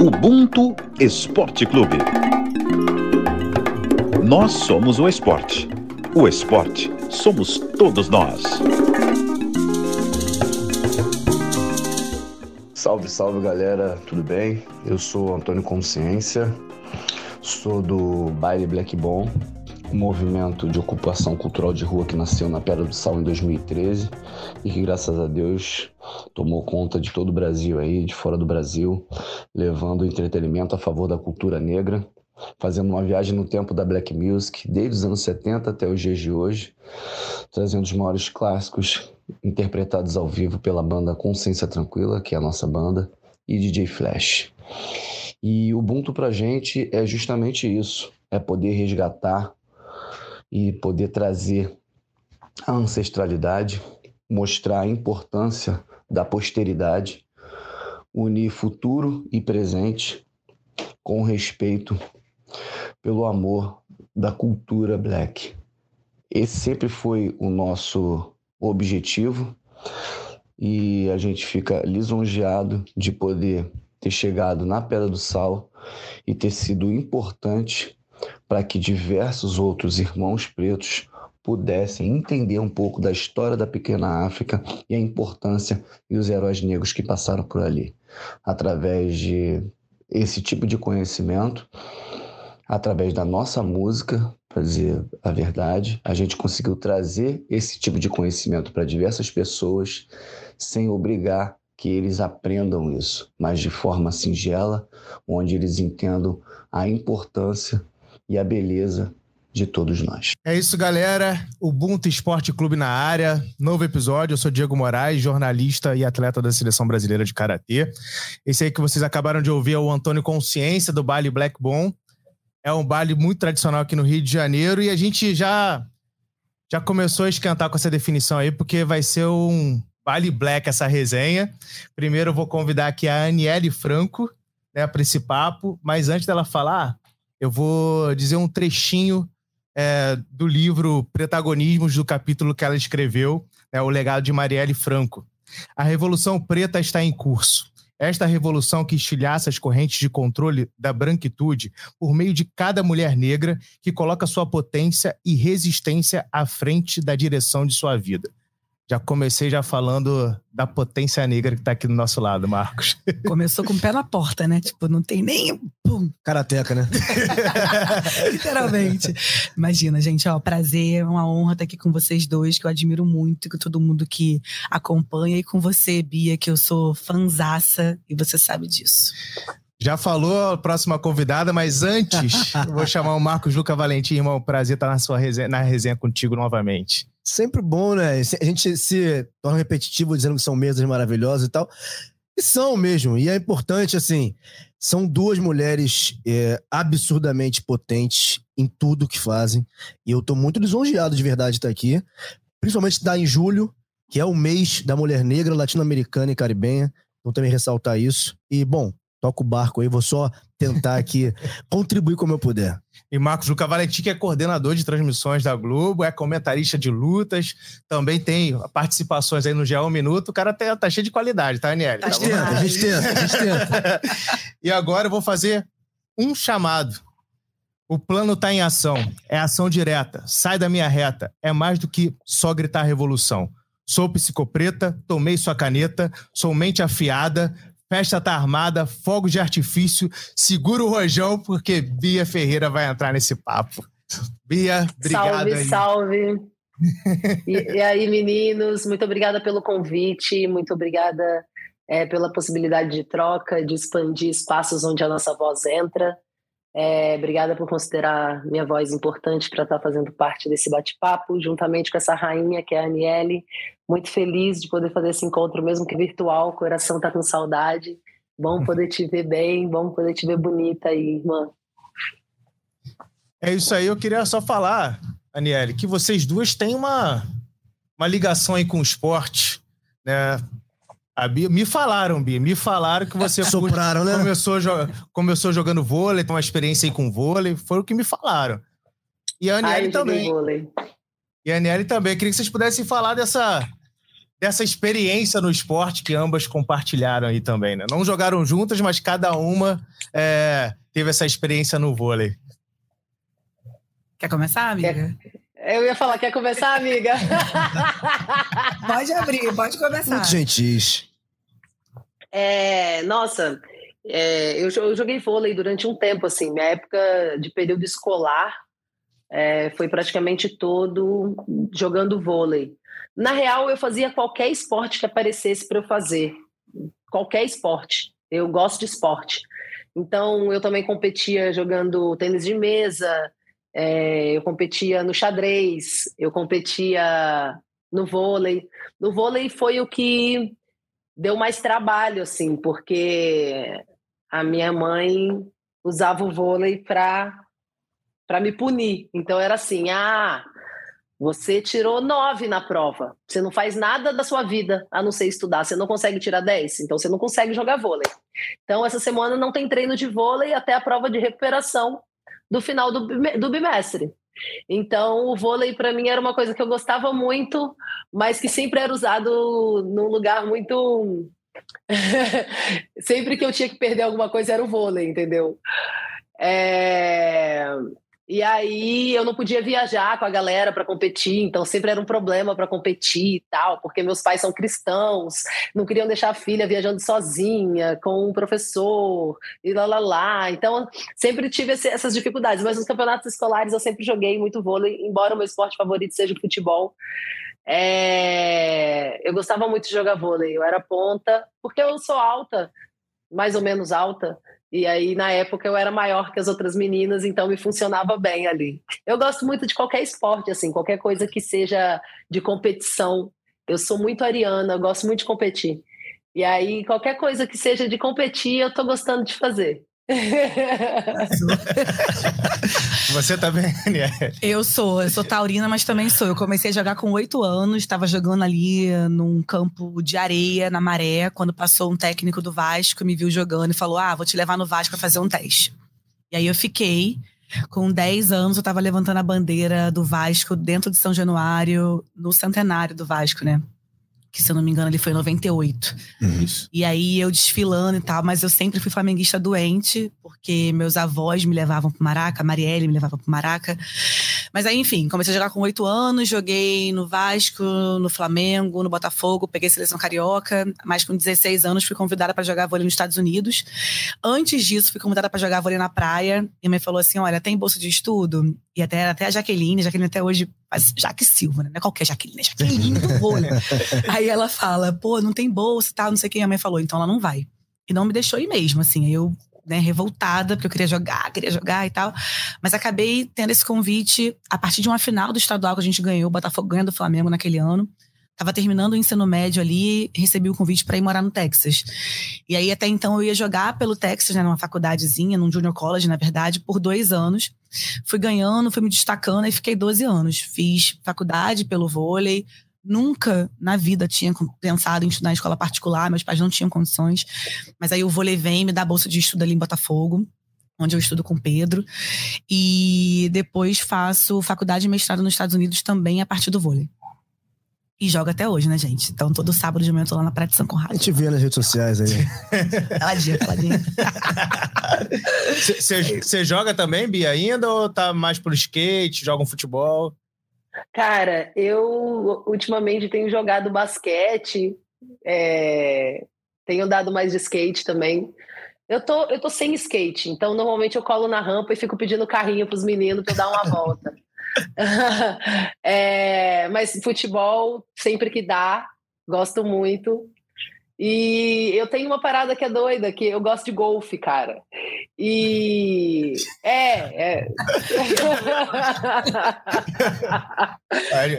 Ubuntu Esporte Clube. Nós somos o esporte. O esporte somos todos nós. Salve, salve galera, tudo bem? Eu sou Antônio Consciência, sou do Baile Black Bom, um movimento de ocupação cultural de rua que nasceu na Pedra do Sal em 2013 e que, graças a Deus, tomou conta de todo o Brasil aí, de fora do Brasil, levando entretenimento a favor da cultura negra, fazendo uma viagem no tempo da black music, desde os anos 70 até os dias de hoje, trazendo os maiores clássicos interpretados ao vivo pela banda Consciência Tranquila, que é a nossa banda, e DJ Flash. E o Ubuntu pra gente é justamente isso, é poder resgatar e poder trazer a ancestralidade, mostrar a importância da posteridade, unir futuro e presente com respeito pelo amor da cultura black. Esse sempre foi o nosso objetivo e a gente fica lisonjeado de poder ter chegado na Pedra do Sal e ter sido importante para que diversos outros irmãos pretos pudessem entender um pouco da história da pequena África e a importância e os heróis negros que passaram por ali. Através de esse tipo de conhecimento, através da nossa música, para dizer a verdade, a gente conseguiu trazer esse tipo de conhecimento para diversas pessoas sem obrigar que eles aprendam isso, mas de forma singela, onde eles entendam a importância e a beleza de todos nós. É isso, galera. Ubuntu Esporte Clube na área. Novo episódio. Eu sou Diego Moraes, jornalista e atleta da Seleção Brasileira de Karatê. Esse aí que vocês acabaram de ouvir é o Antônio Consciência, do baile Black Bom. É um baile muito tradicional aqui no Rio de Janeiro e a gente já, já começou a esquentar com essa definição aí, porque vai ser um baile black essa resenha. Primeiro eu vou convidar aqui a Aniele Franco né, para esse papo, mas antes dela falar, eu vou dizer um trechinho é, do livro Protagonismos, do capítulo que ela escreveu, é O Legado de Marielle Franco. A Revolução Preta está em curso. Esta revolução que estilhaça as correntes de controle da branquitude por meio de cada mulher negra que coloca sua potência e resistência à frente da direção de sua vida. Já comecei já falando da potência negra que tá aqui do nosso lado, Marcos. Começou com o pé na porta, né? Tipo, não tem nem. Pum. Karateca, né? Literalmente. Imagina, gente, ó, prazer, uma honra estar aqui com vocês dois, que eu admiro muito, com todo mundo que acompanha, e com você, Bia, que eu sou fanzaça, e você sabe disso. Já falou a próxima convidada, mas antes, eu vou chamar o Marcos Luca Valentim, irmão. Prazer estar na sua resenha, na resenha contigo novamente sempre bom, né? A gente se torna repetitivo dizendo que são mesas maravilhosas e tal. E são mesmo. E é importante, assim, são duas mulheres é, absurdamente potentes em tudo que fazem. E eu tô muito lisonjeado de verdade de estar aqui. Principalmente estar em julho, que é o mês da mulher negra, latino-americana e caribenha. Então também ressaltar isso. E, bom, toca o barco aí, vou só tentar aqui contribuir como eu puder. E Marcos Luca Valentim, que é coordenador de transmissões da Globo, é comentarista de lutas, também tem participações aí no GE1 Minuto. O cara tá, tá cheio de qualidade, tá, Aniele? A gente tenta, a gente tenta, a gente tenta. e agora eu vou fazer um chamado. O plano tá em ação, é ação direta, sai da minha reta, é mais do que só gritar revolução. Sou psicopreta, tomei sua caneta, sou mente afiada, Festa tá armada, fogos de artifício. Segura o rojão, porque Bia Ferreira vai entrar nesse papo. Bia, obrigado. Salve, aí. salve. e, e, aí, meninos, muito obrigada pelo convite, muito obrigada é, pela possibilidade de troca, de expandir espaços onde a nossa voz entra. É, obrigada por considerar minha voz importante para estar tá fazendo parte desse bate-papo, juntamente com essa rainha que é a Aniele. Muito feliz de poder fazer esse encontro, mesmo que virtual. O coração tá com saudade. Bom poder te ver bem, bom poder te ver bonita aí, irmã. É isso aí. Eu queria só falar, Aniele, que vocês duas têm uma, uma ligação aí com o esporte, né? Bia, me falaram, Bia, me falaram que você Sopraram, né? começou, começou jogando vôlei, tem uma experiência aí com vôlei, foi o que me falaram. E a Aniele também. Vôlei. E a Aniele também. Eu queria que vocês pudessem falar dessa, dessa experiência no esporte que ambas compartilharam aí também, né? Não jogaram juntas, mas cada uma é, teve essa experiência no vôlei. Quer começar, amiga? Eu ia falar, quer começar, amiga? pode abrir, pode começar. Muito gentis. É, nossa, é, eu, eu, joguei vôlei durante um tempo, assim, minha época de período escolar é, foi praticamente todo jogando vôlei. Na real, eu fazia qualquer esporte que aparecesse para eu fazer, qualquer esporte. Eu gosto de esporte. Então, eu também competia jogando tênis de mesa, é, eu competia no xadrez, eu competia no vôlei. No vôlei foi o que deu mais trabalho, assim, porque a minha mãe usava o vôlei para me punir. Então era assim, ah, você tirou nove na prova. Você não faz nada da sua vida a não ser estudar. Você não consegue tirar dez, então você não consegue jogar vôlei. Então essa semana não tem treino de vôlei até a prova de recuperação do final do, do bimestre. Então, o vôlei para mim era uma coisa que eu gostava muito, mas que sempre era usado num lugar muito. sempre que eu tinha que perder alguma coisa era o vôlei, entendeu? É... E aí eu não podia viajar com a galera para competir, então sempre era um problema para competir e tal, porque meus pais são cristãos, não queriam deixar a filha viajando sozinha, com um professor, e lá lá lá. Então sempre tive esse, essas dificuldades, mas nos campeonatos escolares eu sempre joguei muito vôlei, embora o meu esporte favorito seja o futebol. É... Eu gostava muito de jogar vôlei, eu era ponta, porque eu sou alta, mais ou menos alta. E aí, na época, eu era maior que as outras meninas, então me funcionava bem ali. Eu gosto muito de qualquer esporte, assim, qualquer coisa que seja de competição. Eu sou muito ariana, eu gosto muito de competir. E aí, qualquer coisa que seja de competir, eu tô gostando de fazer. Você também, tá Eu sou, eu sou taurina, mas também sou. Eu comecei a jogar com oito anos, estava jogando ali num campo de areia, na maré, quando passou um técnico do Vasco, me viu jogando e falou: Ah, vou te levar no Vasco para fazer um teste. E aí eu fiquei. Com 10 anos, eu estava levantando a bandeira do Vasco dentro de São Januário, no centenário do Vasco, né? Que se eu não me engano ele foi em 98. Uhum. E aí eu desfilando e tal, mas eu sempre fui flamenguista doente, porque meus avós me levavam pro Maraca, a Marielle me levava pro Maraca. Mas aí, enfim, comecei a jogar com oito anos, joguei no Vasco, no Flamengo, no Botafogo, peguei seleção carioca. Mas com 16 anos fui convidada para jogar vôlei nos Estados Unidos. Antes disso, fui convidada para jogar vôlei na praia. E me falou assim: olha, tem bolsa de estudo? E até, até a Jaqueline, a Jaqueline até hoje faz Jaque Silva, né? Não é qualquer Jaqueline, é Jaqueline do vôlei. aí ela fala, pô, não tem bolsa e tal, não sei quem. A mãe falou, então ela não vai. E não me deixou ir mesmo, assim. Aí eu né, revoltada, porque eu queria jogar, queria jogar e tal. Mas acabei tendo esse convite a partir de uma final do estadual que a gente ganhou, o Botafogo ganhando do Flamengo naquele ano. Tava terminando o ensino médio ali, recebi o convite para ir morar no Texas. E aí, até então, eu ia jogar pelo Texas, né, numa faculdadezinha, num junior college, na verdade, por dois anos. Fui ganhando, fui me destacando e fiquei 12 anos. Fiz faculdade pelo vôlei, Nunca na vida tinha pensado em estudar em escola particular, meus pais não tinham condições. Mas aí o vôlei vem me dá bolsa de estudo ali em Botafogo, onde eu estudo com Pedro. E depois faço faculdade e mestrado nos Estados Unidos também a partir do vôlei. E joga até hoje, né, gente? Então, todo sábado de manhã eu tô lá na Praia de São Conrado. A gente vê nas redes sociais aí. caladinha, caladinha. Você joga também, Bia, ainda? Ou tá mais pro skate, joga um futebol? Cara, eu ultimamente tenho jogado basquete, é, tenho dado mais de skate também. Eu tô, eu tô sem skate, então normalmente eu colo na rampa e fico pedindo carrinho para os meninos para dar uma volta. é, mas futebol, sempre que dá, gosto muito. E eu tenho uma parada que é doida, que eu gosto de golfe, cara. E é, é.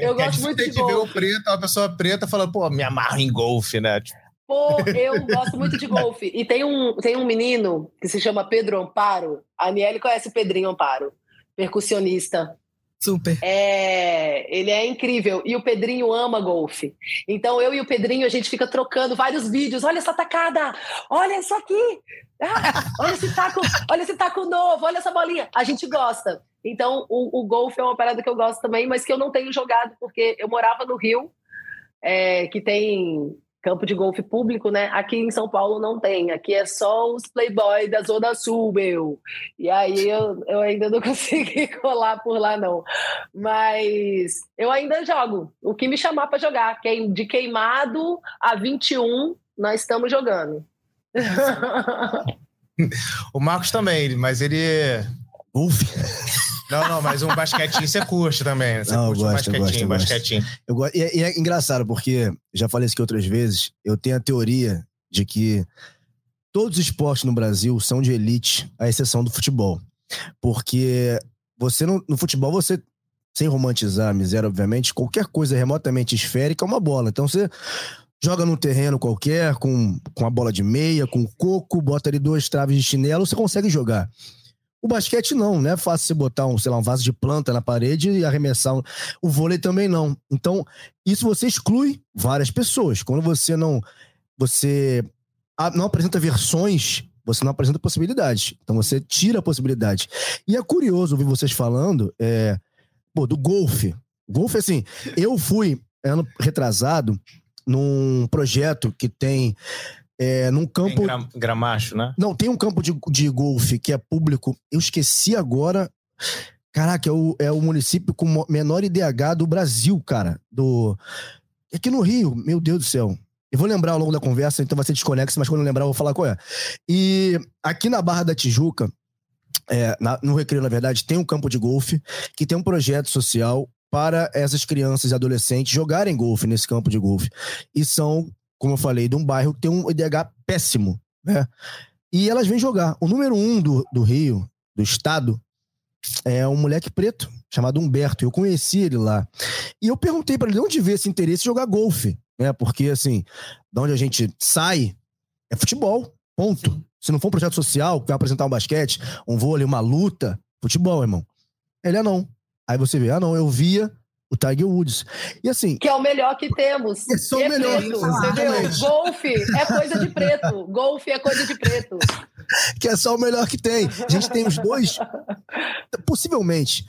eu gosto muito de golfe. ver o preto, uma pessoa preta falando, pô, me amarro em golfe, né? Pô, eu gosto muito de golfe. E tem um, tem um menino que se chama Pedro Amparo. A Aniele conhece o Pedrinho Amparo, percussionista. Super. É, ele é incrível. E o Pedrinho ama golfe. Então eu e o Pedrinho, a gente fica trocando vários vídeos. Olha essa tacada! Olha isso aqui! Ah, olha esse taco, olha esse taco novo, olha essa bolinha. A gente gosta. Então, o, o golfe é uma parada que eu gosto também, mas que eu não tenho jogado, porque eu morava no Rio é, que tem campo de golfe público, né? Aqui em São Paulo não tem. Aqui é só os playboy da Zona Sul, meu. E aí eu, eu ainda não consegui colar por lá, não. Mas eu ainda jogo. O que me chamar para jogar, de queimado a 21, nós estamos jogando. o Marcos também, mas ele. Uf. Não, não, mas um basquetinho você curte também. Você não, curte eu gosto, um basquetinho, eu gosto, basquetinho. Eu gosto. E, é, e é engraçado, porque já falei isso aqui outras vezes, eu tenho a teoria de que todos os esportes no Brasil são de elite, à exceção do futebol. Porque você no, no futebol, você, sem romantizar a miséria, obviamente, qualquer coisa remotamente esférica é uma bola. Então você joga num terreno qualquer, com, com a bola de meia, com coco, bota ali duas traves de chinelo, você consegue jogar. O basquete não, né? É fácil você botar um, sei lá, um vaso de planta na parede e arremessar. O vôlei também não. Então, isso você exclui várias pessoas. Quando você não você não apresenta versões, você não apresenta possibilidades. Então você tira a possibilidade. E é curioso ouvir vocês falando é, pô, do golfe. Golfe, assim, eu fui ano retrasado num projeto que tem é, num campo. Gra gramacho, né? Não, tem um campo de, de golfe que é público. Eu esqueci agora. Caraca, é o, é o município com menor IDH do Brasil, cara. Do. Aqui no Rio, meu Deus do céu. Eu vou lembrar ao longo da conversa, então vai ser desconexo, mas quando eu lembrar, eu vou falar qual é. E aqui na Barra da Tijuca, é, na, no Recreio, na verdade, tem um campo de golfe que tem um projeto social para essas crianças e adolescentes jogarem golfe nesse campo de golfe. E são como eu falei, de um bairro que tem um IDH péssimo, né? E elas vêm jogar. O número um do, do Rio, do estado, é um moleque preto chamado Humberto. Eu conheci ele lá. E eu perguntei para ele de onde veio esse interesse em jogar golfe, né? Porque, assim, de onde a gente sai é futebol, ponto. Se não for um projeto social que vai apresentar um basquete, um vôlei, uma luta, futebol, irmão. Ele é não. Aí você vê, ah, não, eu via o Tiger Woods. E assim. Que é o melhor que temos. É só o melhor. Preto, entendeu? Golfe é coisa de preto. Golfe é coisa de preto. que é só o melhor que tem. A gente tem os dois. Possivelmente,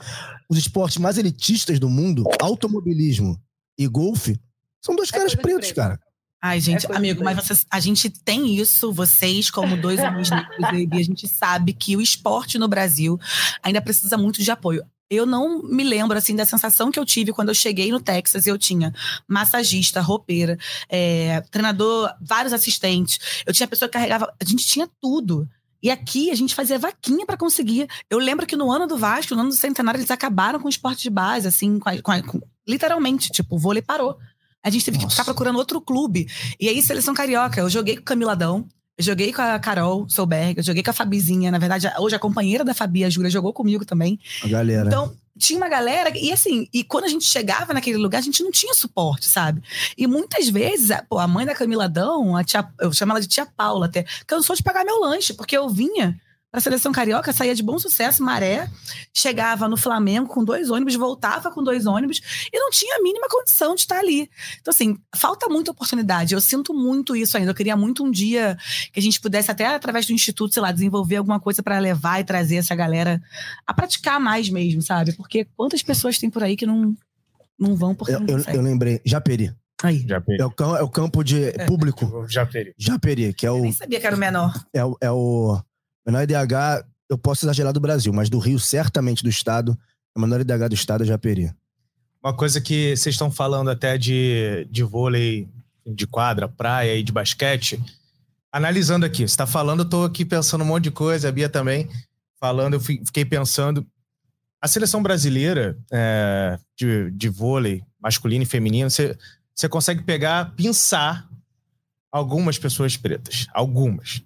os esportes mais elitistas do mundo, automobilismo e golfe, são dois é caras pretos, preto. cara. Ai, gente, é amigo, mas vocês, a gente tem isso, vocês, como dois homens negros, a gente sabe que o esporte no Brasil ainda precisa muito de apoio eu não me lembro assim da sensação que eu tive quando eu cheguei no Texas. Eu tinha massagista, roupeira, é, treinador, vários assistentes. Eu tinha pessoa que carregava. A gente tinha tudo. E aqui a gente fazia vaquinha para conseguir. Eu lembro que no ano do Vasco, no ano do centenário, eles acabaram com o esporte de base, assim, com a, com a, com, literalmente, tipo, o vôlei parou. A gente teve Nossa. que ficar procurando outro clube. E aí, seleção carioca, eu joguei com o Camiladão, joguei com a Carol Solberg, joguei com a Fabizinha. Na verdade, hoje a companheira da Fabi, a Júlia, jogou comigo também. A galera. Então, tinha uma galera. E assim, e quando a gente chegava naquele lugar, a gente não tinha suporte, sabe? E muitas vezes, a, pô, a mãe da Camila Dão, a tia, eu chamo ela de tia Paula até, cansou de pagar meu lanche, porque eu vinha para a seleção carioca, saía de bom sucesso, maré, chegava no Flamengo com dois ônibus, voltava com dois ônibus e não tinha a mínima condição de estar ali. Então, assim, falta muita oportunidade. Eu sinto muito isso ainda. Eu queria muito um dia que a gente pudesse, até através do Instituto, sei lá, desenvolver alguma coisa para levar e trazer essa galera a praticar mais mesmo, sabe? Porque quantas pessoas tem por aí que não, não vão porque eu, não eu, eu lembrei, Japeri. Aí. Japeri. É, o, é o campo de é, público. Japeri. Japeri, que é o. Eu nem sabia que era o menor. É, é o menor IDH, eu posso exagerar do Brasil, mas do Rio, certamente do estado, o menor IDH do estado é Japeri. Uma coisa que vocês estão falando até de, de vôlei de quadra, praia e de basquete. Analisando aqui, você está falando, eu estou aqui pensando um monte de coisa, a Bia também falando, eu fiquei pensando. A seleção brasileira é, de, de vôlei masculino e feminino, você, você consegue pegar, pinçar algumas pessoas pretas. Algumas.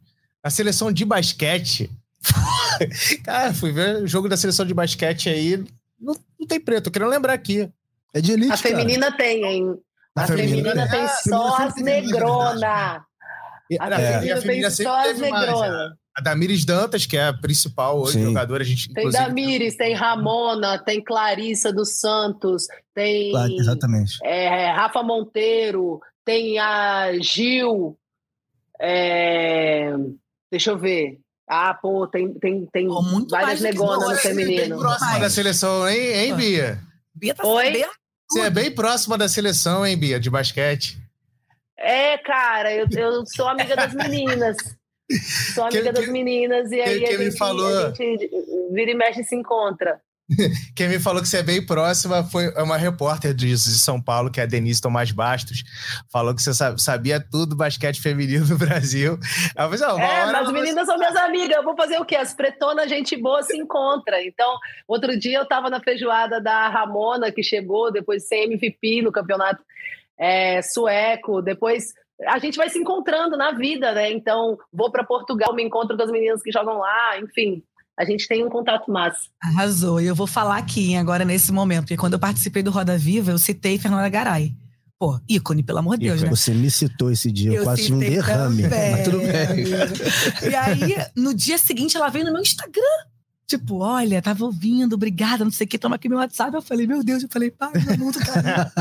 A seleção de basquete. Cara, fui ver o jogo da seleção de basquete aí. Não, não tem preto, eu quero lembrar aqui. É de elite. A feminina cara. tem, hein? A, a feminina, feminina, tem é, só as negrona. A feminina tem só as negrona. A Damires Dantas, que é a principal hoje Sim. jogadora, a gente Tem Damires, tem Ramona, tem Clarissa dos Santos, tem claro, exatamente. É, Rafa Monteiro, tem a Gil, é, Deixa eu ver. Ah, pô, tem, tem, tem pô, várias negonas no feminino. Próxima da seleção, hein, hein Bia? Bia tá Oi? Sabendo, Você é bem próxima da seleção, hein, Bia, de basquete. É, cara, eu, eu sou amiga das meninas. Sou amiga das meninas e aí a, gente, falou... a gente vira e mexe se encontra. Quem me falou que você é bem próxima foi uma repórter de São Paulo, que é a Denise Tomás Bastos. Falou que você sabia tudo do basquete feminino no Brasil. Ela falou, é, mas as meninas são minhas amigas. Eu vou fazer o quê? As pretonas, gente boa, se encontra. Então, outro dia eu estava na feijoada da Ramona, que chegou depois de ser MVP no campeonato é, sueco. Depois a gente vai se encontrando na vida, né? Então, vou para Portugal, me encontro com as meninas que jogam lá, enfim a gente tem um contato massa. Arrasou. E eu vou falar aqui agora nesse momento, porque quando eu participei do Roda Viva, eu citei Fernanda Garay. Pô, ícone, pelo amor de Deus, né? Você me citou esse dia, eu, eu quase tive um derrame. Também. Mas tudo bem. E aí, no dia seguinte, ela veio no meu Instagram. Tipo, olha, tava ouvindo, obrigada, não sei o que, toma aqui meu WhatsApp. Eu falei, meu Deus, eu falei, pai, meu mundo cara.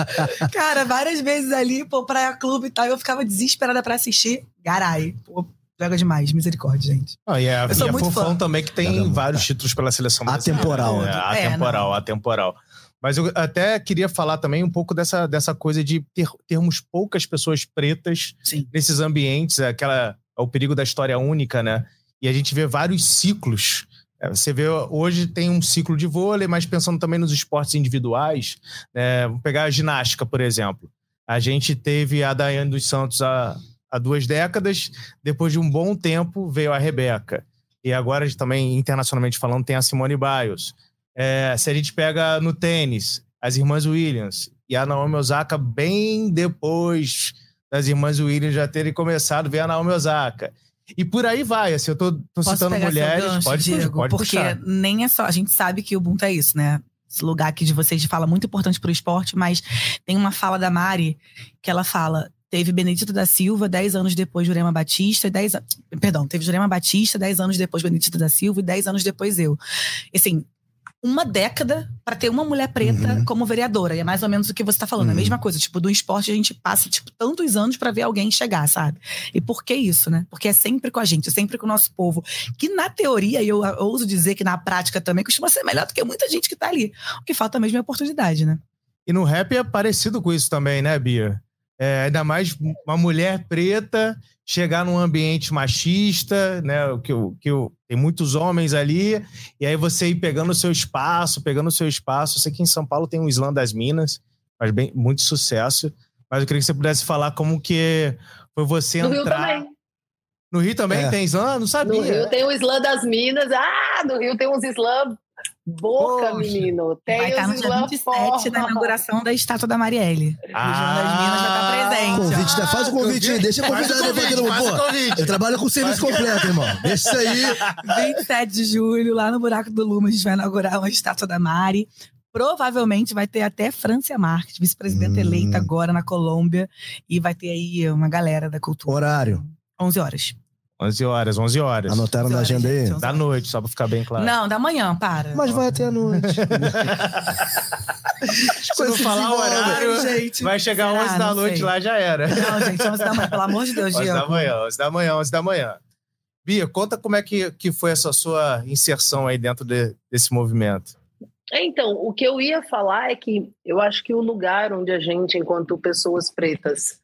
cara, várias vezes ali, pô, Praia Clube e tal, eu ficava desesperada pra assistir. Garay, pô, Joga demais, misericórdia, gente. Ah, e a, eu sou e a Fofão fã. também, que tem vários títulos pela seleção brasileira. Atemporal. É, atemporal, é, atemporal. Mas eu até queria falar também um pouco dessa, dessa coisa de ter, termos poucas pessoas pretas Sim. nesses ambientes, aquela, é o perigo da história única, né? E a gente vê vários ciclos. É, você vê, hoje tem um ciclo de vôlei, mas pensando também nos esportes individuais, né? vamos pegar a ginástica, por exemplo. A gente teve a Daiane dos Santos, a, há duas décadas. Depois de um bom tempo, veio a Rebeca. E agora, também, internacionalmente falando, tem a Simone Biles. É, se a gente pega no tênis, as irmãs Williams e a Naomi Osaka, bem depois das irmãs Williams já terem começado, veio a Naomi Osaka. E por aí vai, assim, eu tô, tô citando mulheres. Gancho, pode, Diego, pode porque puxar. nem é só. A gente sabe que o Ubuntu é isso, né? Esse lugar aqui de vocês de fala muito importante para o esporte, mas tem uma fala da Mari que ela fala: Teve Benedito da Silva, 10 anos depois Jurema Batista, 10 Perdão, teve Jurema Batista, 10 anos depois Benedito da Silva e 10 anos depois eu. Assim, uma década para ter uma mulher preta uhum. como vereadora. E é mais ou menos o que você está falando. Uhum. A mesma coisa. Tipo, do esporte a gente passa, tipo, tantos anos para ver alguém chegar, sabe? E por que isso, né? Porque é sempre com a gente, é sempre com o nosso povo. Que na teoria, e eu, eu ouso dizer que na prática também, costuma ser melhor do que muita gente que tá ali. O que falta mesmo é oportunidade, né? E no rap é parecido com isso também, né, Bia? É, ainda mais uma mulher preta chegar num ambiente machista, né? Que, que tem muitos homens ali, e aí você ir pegando o seu espaço, pegando o seu espaço. Eu sei que em São Paulo tem o Islã das Minas, faz bem, muito sucesso. Mas eu queria que você pudesse falar como que foi você no entrar. Rio também. No Rio também é. tem Islã? Não sabia. No Rio tem o Islã das Minas. Ah, no Rio tem uns Islã Boca, Poxa. menino. Tem Vai estar no dia 27 da inauguração da estátua da Marielle. Ah, o João das Minas já está presente. Convite, né? Faz o convite aí, deixa convidado aqui no Pô, eu trabalho com serviço completo, irmão. Deixa isso aí. 27 de julho, lá no Buraco do Luma, a gente vai inaugurar uma estátua da Mari. Provavelmente vai ter até Francia Marques, vice-presidenta hum. eleita agora na Colômbia. E vai ter aí uma galera da cultura. Horário. 11 horas. 11 horas, 11 horas. Anotaram 11 na agenda aí? Da noite, só pra ficar bem claro. Não, da manhã, para. Mas vai até a noite. Se não falar o horário, gente, vai chegar será? 11 da noite sei. lá, já era. Não, gente, 11 da manhã, pelo amor de Deus, 11 Diego. da manhã, 11 da manhã, 11 da manhã. Bia, conta como é que, que foi essa sua inserção aí dentro de, desse movimento. Então, o que eu ia falar é que eu acho que o lugar onde a gente, enquanto pessoas pretas,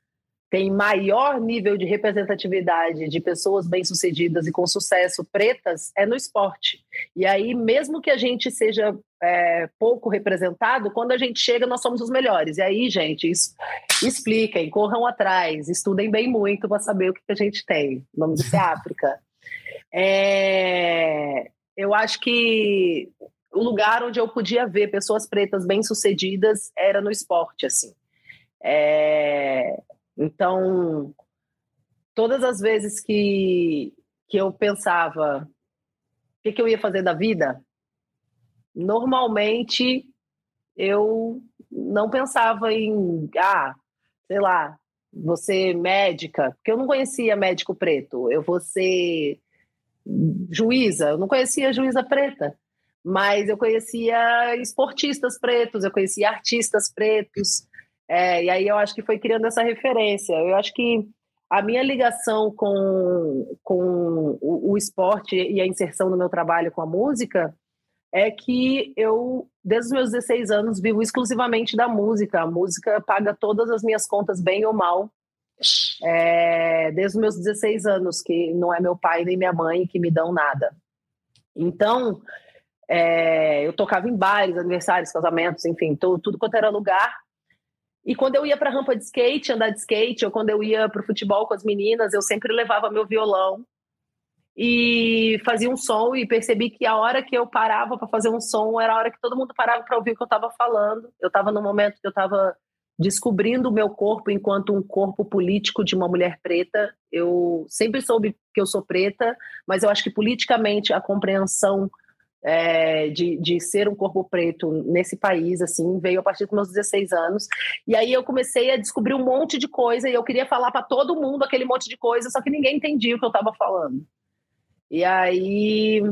tem maior nível de representatividade de pessoas bem-sucedidas e com sucesso pretas é no esporte. E aí, mesmo que a gente seja é, pouco representado, quando a gente chega, nós somos os melhores. E aí, gente, isso, expliquem, corram atrás, estudem bem muito para saber o que, a gente tem. O nome disso é África. É, eu acho que o lugar onde eu podia ver pessoas pretas bem-sucedidas era no esporte, assim. É, então, todas as vezes que, que eu pensava o que, que eu ia fazer da vida, normalmente eu não pensava em, ah, sei lá, você médica, porque eu não conhecia médico preto, eu vou ser juíza, eu não conhecia juíza preta, mas eu conhecia esportistas pretos, eu conhecia artistas pretos, é, e aí eu acho que foi criando essa referência. Eu acho que a minha ligação com, com o, o, esporte e a inserção no meu trabalho com a música é que eu, desde os meus 16 anos, vivo exclusivamente da música. A música paga todas as minhas contas, bem ou mal. É, desde os meus 16 anos, que não é meu pai nem minha mãe que me dão nada. Então, é, eu tocava em bares, aniversários, casamentos, enfim, tudo, tudo quanto era lugar. E quando eu ia para rampa de skate, andar de skate, ou quando eu ia para o futebol com as meninas, eu sempre levava meu violão e fazia um som e percebi que a hora que eu parava para fazer um som era a hora que todo mundo parava para ouvir o que eu estava falando. Eu estava no momento que eu estava descobrindo o meu corpo enquanto um corpo político de uma mulher preta. Eu sempre soube que eu sou preta, mas eu acho que politicamente a compreensão é, de, de ser um corpo preto nesse país, assim, veio a partir dos meus 16 anos. E aí eu comecei a descobrir um monte de coisa e eu queria falar para todo mundo aquele monte de coisa, só que ninguém entendia o que eu estava falando. E aí,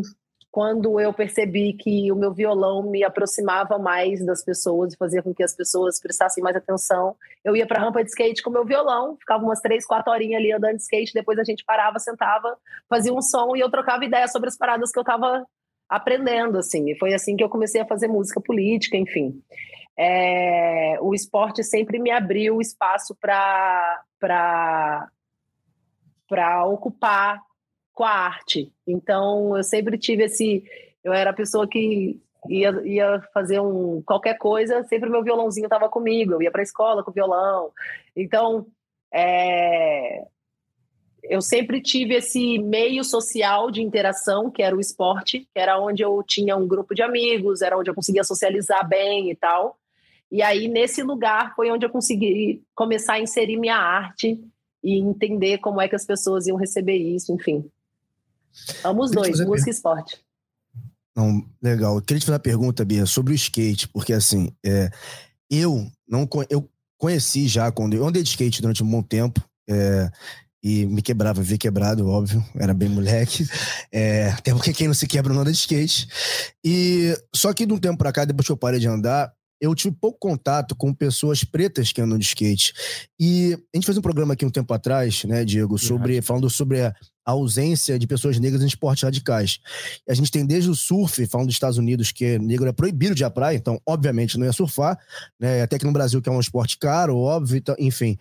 quando eu percebi que o meu violão me aproximava mais das pessoas e fazia com que as pessoas prestassem mais atenção, eu ia para a rampa de skate com o meu violão, ficava umas três, quatro horinhas ali andando de skate, depois a gente parava, sentava, fazia um som e eu trocava ideia sobre as paradas que eu estava aprendendo, assim. E foi assim que eu comecei a fazer música política, enfim. É, o esporte sempre me abriu espaço para ocupar com a arte. Então, eu sempre tive esse. Eu era a pessoa que ia, ia fazer um qualquer coisa, sempre meu violãozinho estava comigo. Eu ia para a escola com violão. Então, é, eu sempre tive esse meio social de interação, que era o esporte, que era onde eu tinha um grupo de amigos, era onde eu conseguia socializar bem e tal. E aí, nesse lugar, foi onde eu consegui começar a inserir minha arte e entender como é que as pessoas iam receber isso, enfim. Amo os dois, música e esporte. Não, legal. Eu queria te fazer uma pergunta, Bia, sobre o skate, porque assim, é, eu não eu conheci já quando eu andei de skate durante um bom tempo. É, e me quebrava, vi quebrado, óbvio, era bem moleque. É, até porque quem não se quebra não anda de skate. E só que de um tempo pra cá, depois que eu parei de andar, eu tive pouco contato com pessoas pretas que andam de skate. E a gente fez um programa aqui um tempo atrás, né, Diego, sobre falando sobre a ausência de pessoas negras em esportes radicais. A gente tem desde o surf, falando dos Estados Unidos, que negro é proibido de ir à praia, então, obviamente, não ia surfar, né? Até que no Brasil, que é um esporte caro, óbvio, então, enfim.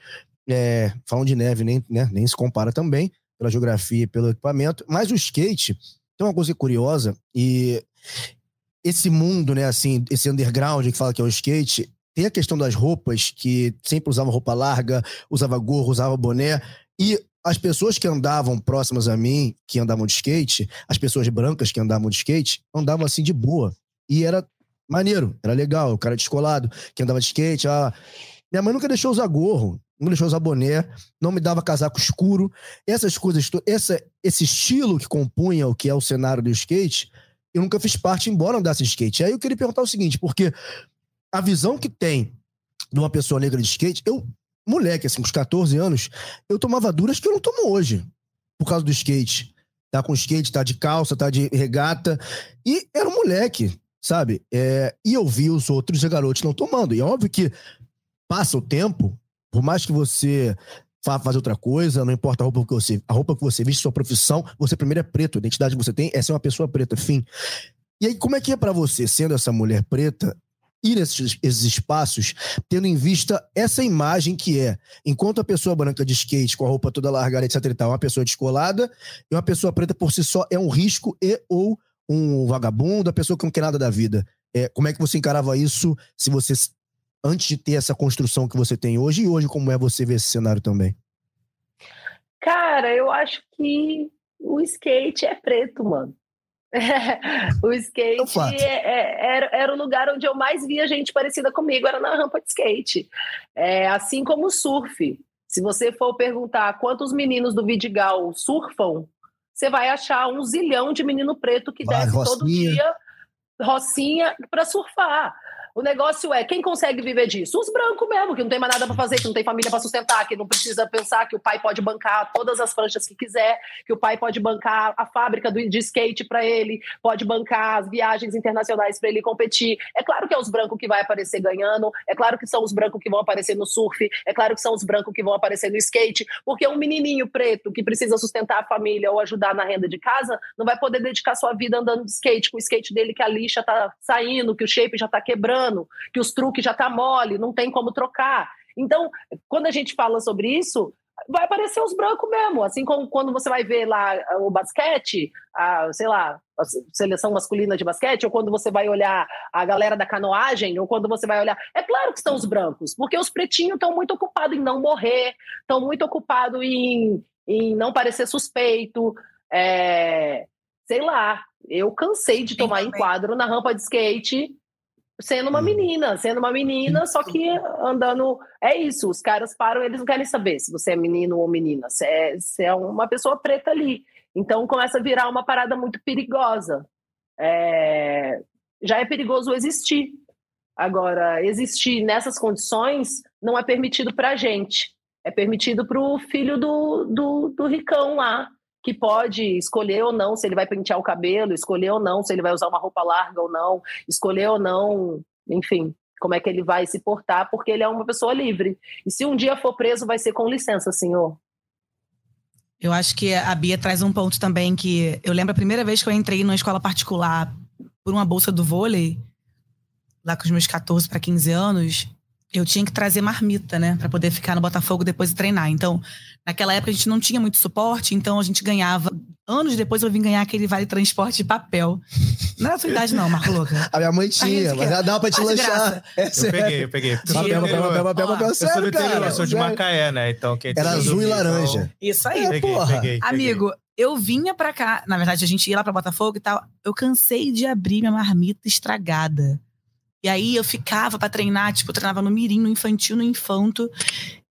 É, falando de neve, nem, né, nem se compara também, pela geografia e pelo equipamento. Mas o skate tem uma coisa curiosa, e esse mundo, né, assim, esse underground que fala que é o skate, tem a questão das roupas, que sempre usava roupa larga, usava gorro, usava boné, e as pessoas que andavam próximas a mim, que andavam de skate, as pessoas brancas que andavam de skate, andavam assim de boa. E era maneiro, era legal, o cara descolado, que andava de skate, ah, minha mãe nunca deixou usar gorro, não deixou usar boné, não me dava casaco escuro. Essas coisas, essa, esse estilo que compunha o que é o cenário do skate, eu nunca fiz parte, embora andasse de skate. Aí eu queria perguntar o seguinte, porque a visão que tem de uma pessoa negra de skate, eu, moleque, assim, com os 14 anos, eu tomava duras que eu não tomo hoje, por causa do skate. Tá com skate, tá de calça, tá de regata. E era um moleque, sabe? É, e eu vi os outros garotos não tomando. E é óbvio que passa o tempo, por mais que você vá fazer outra coisa, não importa a roupa que você, a roupa que você veste, sua profissão, você primeiro é preto, a identidade que você tem é ser uma pessoa preta, fim. E aí, como é que é para você, sendo essa mulher preta, ir nesses esses espaços, tendo em vista essa imagem que é, enquanto a pessoa branca de skate, com a roupa toda largada, etc e tal, é uma pessoa descolada, e uma pessoa preta por si só é um risco e ou um vagabundo, a pessoa que não quer nada da vida. É, como é que você encarava isso se você antes de ter essa construção que você tem hoje e hoje como é você ver esse cenário também? Cara, eu acho que o skate é preto, mano. o skate é, é, era, era o lugar onde eu mais via gente parecida comigo, era na rampa de skate. É, assim como o surf. Se você for perguntar quantos meninos do Vidigal surfam, você vai achar um zilhão de menino preto que vai, desce Rocinha. todo dia, rocinha, para surfar. O negócio é quem consegue viver disso? Os brancos mesmo, que não tem mais nada para fazer, que não tem família para sustentar, que não precisa pensar que o pai pode bancar todas as pranchas que quiser, que o pai pode bancar a fábrica de skate para ele, pode bancar as viagens internacionais para ele competir. É claro que é os brancos que vai aparecer ganhando, é claro que são os brancos que vão aparecer no surf, é claro que são os brancos que vão aparecer no skate, porque um menininho preto que precisa sustentar a família ou ajudar na renda de casa não vai poder dedicar sua vida andando de skate, com o skate dele que a lixa tá saindo, que o shape já tá quebrando, que os truques já tá mole, não tem como trocar. Então, quando a gente fala sobre isso, vai aparecer os brancos mesmo. Assim como quando você vai ver lá o basquete, a, sei lá, a seleção masculina de basquete, ou quando você vai olhar a galera da canoagem, ou quando você vai olhar. É claro que estão os brancos, porque os pretinhos estão muito ocupados em não morrer, estão muito ocupados em, em não parecer suspeito. É, sei lá, eu cansei de tomar enquadro na rampa de skate sendo uma hum. menina, sendo uma menina, só que andando. É isso, os caras param, eles não querem saber se você é menino ou menina, você é, você é uma pessoa preta ali. Então começa a virar uma parada muito perigosa. É, já é perigoso existir. Agora, existir nessas condições não é permitido para a gente. É permitido para o filho do, do, do ricão lá, que pode escolher ou não se ele vai pentear o cabelo, escolher ou não se ele vai usar uma roupa larga ou não, escolher ou não, enfim, como é que ele vai se portar, porque ele é uma pessoa livre. E se um dia for preso, vai ser com licença, senhor. Eu acho que a Bia traz um ponto também que eu lembro a primeira vez que eu entrei numa escola particular por uma bolsa do vôlei, lá com os meus 14 para 15 anos, eu tinha que trazer marmita, né, para poder ficar no Botafogo depois de treinar. Então, naquela época a gente não tinha muito suporte, então a gente ganhava. Anos depois eu vim ganhar aquele vale transporte de papel. Não era a sua idade, não, Marco Louca. A minha mãe tinha, mas já dava pra te lanchar. É eu peguei, eu peguei. Papel, papel, papel, papel, papel, sério, cara. Eu sou de Macaé, né? Então, quem Era azul e laranja. Então... Isso aí. É, peguei, porra. Peguei, peguei. Amigo, eu vinha pra cá, na verdade a gente ia lá pra Botafogo e tal. Eu cansei de abrir minha marmita estragada. E aí eu ficava para treinar, tipo, treinava no mirim, no infantil, no infanto.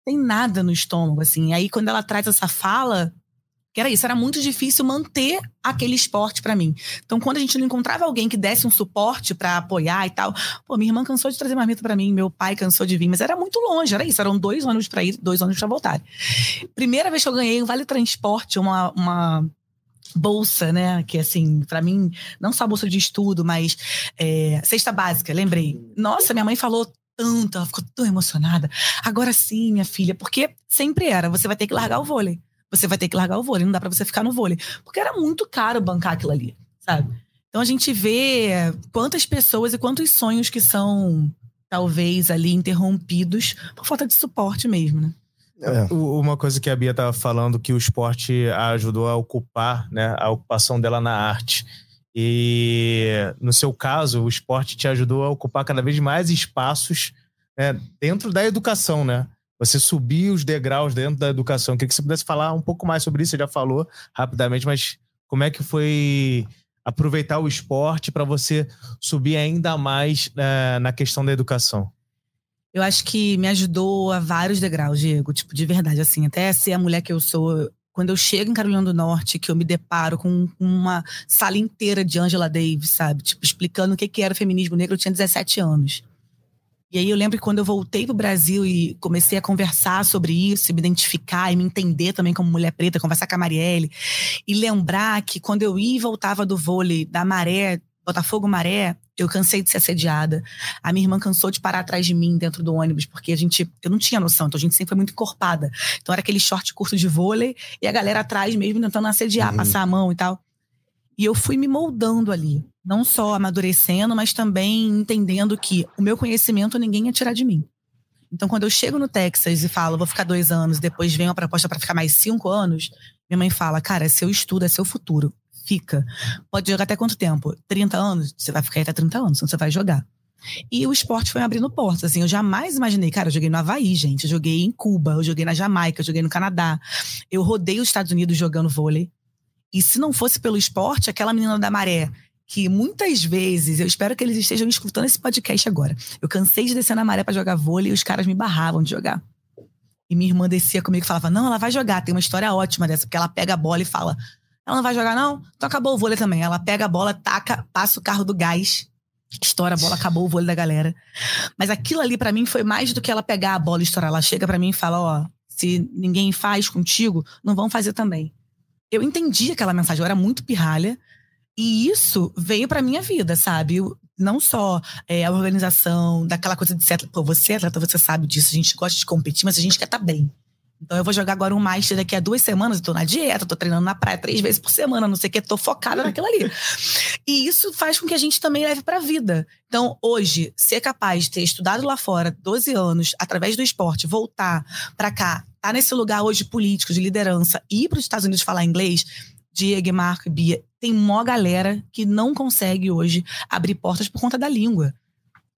Tem nada no estômago, assim. E aí quando ela traz essa fala, que era isso, era muito difícil manter aquele esporte para mim. Então, quando a gente não encontrava alguém que desse um suporte para apoiar e tal, pô, minha irmã cansou de trazer marmita para mim, meu pai cansou de vir, mas era muito longe, era isso, eram dois anos para ir, dois anos para voltar. Primeira vez que eu ganhei um vale transporte, uma, uma bolsa, né? Que assim, para mim, não só bolsa de estudo, mas é, cesta básica, lembrei. Nossa, minha mãe falou tanto, ela ficou tão emocionada. Agora sim, minha filha, porque sempre era, você vai ter que largar o vôlei. Você vai ter que largar o vôlei, não dá para você ficar no vôlei. Porque era muito caro bancar aquilo ali, sabe? Então a gente vê quantas pessoas e quantos sonhos que são talvez ali interrompidos por falta de suporte mesmo, né? É. Uma coisa que a Bia estava falando, que o esporte ajudou a ocupar, né, a ocupação dela na arte. E no seu caso, o esporte te ajudou a ocupar cada vez mais espaços né, dentro da educação, né? Você subir os degraus dentro da educação. Queria que você pudesse falar um pouco mais sobre isso. Você já falou rapidamente, mas como é que foi aproveitar o esporte para você subir ainda mais uh, na questão da educação? Eu acho que me ajudou a vários degraus, Diego. Tipo, de verdade, assim, até ser a mulher que eu sou. Quando eu chego em Carolina do Norte, que eu me deparo com uma sala inteira de Angela Davis, sabe? Tipo, explicando o que, que era feminismo negro, eu tinha 17 anos. E aí eu lembro que quando eu voltei pro Brasil e comecei a conversar sobre isso, me identificar e me entender também como mulher preta, conversar com a Marielle, e lembrar que quando eu ia e voltava do vôlei, da maré, Botafogo Maré, eu cansei de ser assediada. A minha irmã cansou de parar atrás de mim dentro do ônibus, porque a gente, eu não tinha noção, então a gente sempre foi muito encorpada. Então era aquele short curto de vôlei e a galera atrás mesmo tentando assediar, uhum. passar a mão e tal. E eu fui me moldando ali, não só amadurecendo, mas também entendendo que o meu conhecimento ninguém ia tirar de mim. Então, quando eu chego no Texas e falo, vou ficar dois anos, depois vem uma proposta para ficar mais cinco anos, minha mãe fala, cara, é seu estudo, é seu futuro fica. Pode jogar até quanto tempo? 30 anos? Você vai ficar até 30 anos, então você vai jogar. E o esporte foi abrindo portas, assim, eu jamais imaginei, cara, eu joguei no Havaí, gente, eu joguei em Cuba, eu joguei na Jamaica, eu joguei no Canadá, eu rodei os Estados Unidos jogando vôlei, e se não fosse pelo esporte, aquela menina da maré, que muitas vezes, eu espero que eles estejam escutando esse podcast agora, eu cansei de descer na maré para jogar vôlei e os caras me barravam de jogar. E minha irmã descia comigo e falava, não, ela vai jogar, tem uma história ótima dessa, porque ela pega a bola e fala, ela não vai jogar, não? Então acabou o vôlei também. Ela pega a bola, taca, passa o carro do gás estoura a bola, acabou o vôlei da galera. Mas aquilo ali para mim foi mais do que ela pegar a bola e estourar. Ela chega para mim e fala: ó, se ninguém faz contigo, não vão fazer também. Eu entendi aquela mensagem, eu era muito pirralha. E isso veio pra minha vida, sabe? não só é, a organização, daquela coisa de ser pô, você é atleta, você sabe disso, a gente gosta de competir, mas a gente quer estar tá bem. Então eu vou jogar agora um Master daqui a duas semanas, eu tô na dieta, tô treinando na praia três vezes por semana, não sei o que, tô focada naquilo ali. E isso faz com que a gente também leve pra vida. Então, hoje, ser capaz de ter estudado lá fora 12 anos, através do esporte, voltar para cá, tá nesse lugar hoje político, de liderança, ir para os Estados Unidos falar inglês, Diego, Marco e Bia, tem mó galera que não consegue hoje abrir portas por conta da língua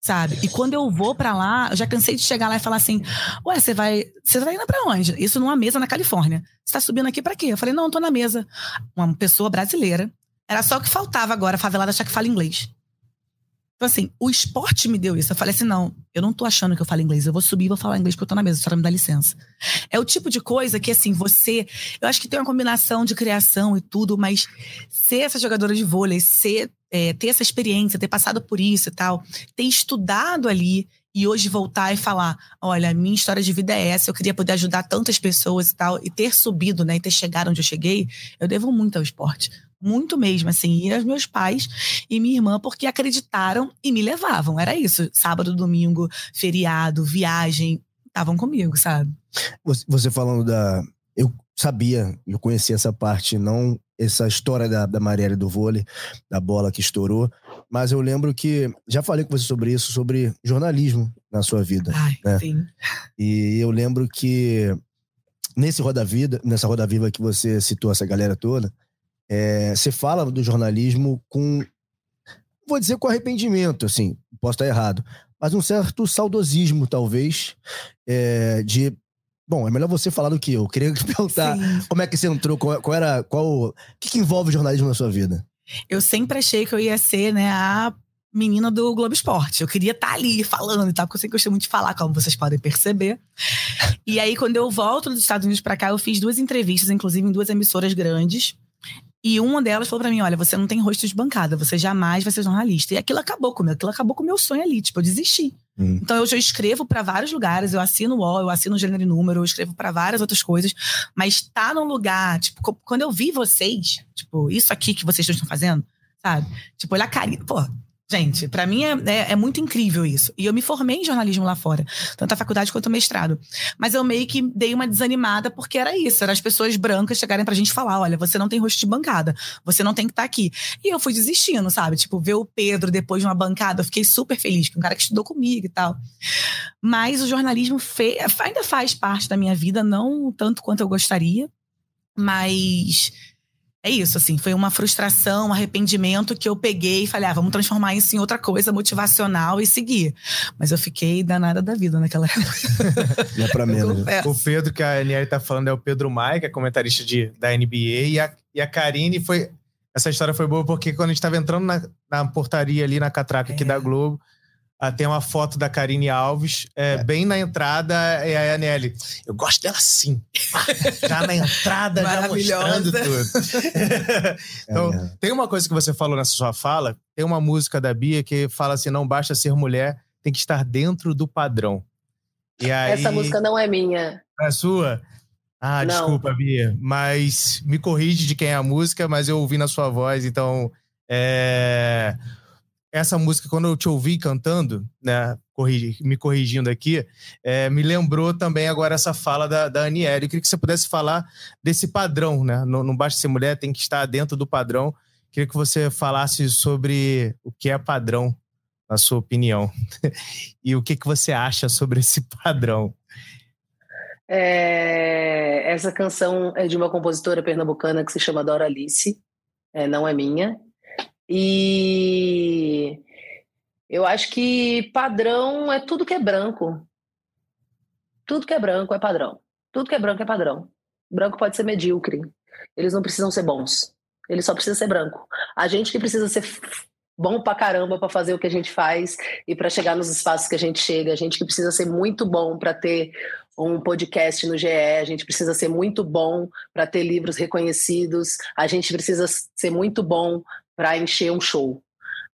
sabe? E quando eu vou para lá, eu já cansei de chegar lá e falar assim: "Ué, você vai, você vai indo para onde?" Isso numa mesa na Califórnia. Você tá subindo aqui para quê? Eu falei: "Não, eu tô na mesa". Uma pessoa brasileira. Era só o que faltava agora, a favelada achar que fala inglês. Então, assim, o esporte me deu isso. Eu falei assim: não, eu não tô achando que eu falo inglês. Eu vou subir e vou falar inglês porque eu tô na mesa. A senhora me dá licença. É o tipo de coisa que, assim, você. Eu acho que tem uma combinação de criação e tudo, mas ser essa jogadora de vôlei, ser, é, ter essa experiência, ter passado por isso e tal, ter estudado ali e hoje voltar e falar: olha, minha história de vida é essa, eu queria poder ajudar tantas pessoas e tal, e ter subido, né, e ter chegado onde eu cheguei, eu devo muito ao esporte muito mesmo, assim, e aos meus pais e minha irmã, porque acreditaram e me levavam. Era isso. Sábado, domingo, feriado, viagem, estavam comigo, sabe? Você falando da. Eu sabia, eu conhecia essa parte, não essa história da, da Marielle do vôlei, da bola que estourou, mas eu lembro que. Já falei com você sobre isso, sobre jornalismo na sua vida. Ai, né? sim. E eu lembro que nesse Roda Vida, nessa Roda Viva que você citou essa galera toda, é, você fala do jornalismo com, vou dizer com arrependimento, assim, posso estar errado, mas um certo saudosismo, talvez, é, de Bom, é melhor você falar do que eu. eu queria te perguntar Sim. como é que você entrou, qual, qual era, qual, o que, que envolve jornalismo na sua vida? Eu sempre achei que eu ia ser, né, a menina do Globo Esporte. Eu queria estar ali falando e tal, porque eu sempre gostei muito de falar, como vocês podem perceber. E aí, quando eu volto dos Estados Unidos para cá, eu fiz duas entrevistas, inclusive em duas emissoras grandes. E uma delas falou para mim: olha, você não tem rosto de bancada, você jamais vai ser jornalista. E aquilo acabou comigo, aquilo acabou com o meu sonho ali, tipo, eu desisti. Hum. Então eu já escrevo para vários lugares, eu assino o UOL, eu assino gênero e número, eu escrevo para várias outras coisas, mas tá num lugar, tipo, quando eu vi vocês, tipo, isso aqui que vocês estão fazendo, sabe? Tipo, olhar carinho, pô, Gente, para mim é, é, é, muito incrível isso. E eu me formei em jornalismo lá fora, tanto a faculdade quanto o mestrado. Mas eu meio que dei uma desanimada porque era isso, era as pessoas brancas chegarem pra gente falar: olha, você não tem rosto de bancada, você não tem que estar tá aqui. E eu fui desistindo, sabe? Tipo, ver o Pedro depois de uma bancada, eu fiquei super feliz, que é um cara que estudou comigo e tal. Mas o jornalismo fe... ainda faz parte da minha vida, não tanto quanto eu gostaria, mas é isso, assim, foi uma frustração, um arrependimento que eu peguei e falei, ah, vamos transformar isso em outra coisa motivacional e seguir. Mas eu fiquei danada da vida naquela época. Não é pra menos. O Pedro que a Aniele tá falando é o Pedro Maia, que é comentarista de, da NBA, e a, e a Karine foi. Essa história foi boa porque quando a gente tava entrando na, na portaria ali na catraca aqui é. da Globo, ah, tem uma foto da Karine Alves, é, é. bem na entrada, é a Anelli. Eu gosto dela sim. Já na entrada, já mostrando tudo. então, é. tem uma coisa que você falou nessa sua fala, tem uma música da Bia que fala assim: não basta ser mulher, tem que estar dentro do padrão. E aí... Essa música não é minha. É sua? Ah, não. desculpa, Bia. Mas me corrige de quem é a música, mas eu ouvi na sua voz, então. É essa música, quando eu te ouvi cantando, né, corrigi, me corrigindo aqui, é, me lembrou também agora essa fala da, da Aniele. Eu queria que você pudesse falar desse padrão, né? Não, não basta ser mulher, tem que estar dentro do padrão. Queria que você falasse sobre o que é padrão, na sua opinião, e o que, que você acha sobre esse padrão. É, essa canção é de uma compositora pernambucana que se chama Dora Alice, é, não é minha, e eu acho que padrão é tudo que é branco. Tudo que é branco é padrão. Tudo que é branco é padrão. Branco pode ser medíocre. Eles não precisam ser bons. Eles só precisam ser branco. A gente que precisa ser bom pra caramba para fazer o que a gente faz e para chegar nos espaços que a gente chega. A gente que precisa ser muito bom para ter um podcast no GE, a gente precisa ser muito bom para ter livros reconhecidos, a gente precisa ser muito bom para encher um show.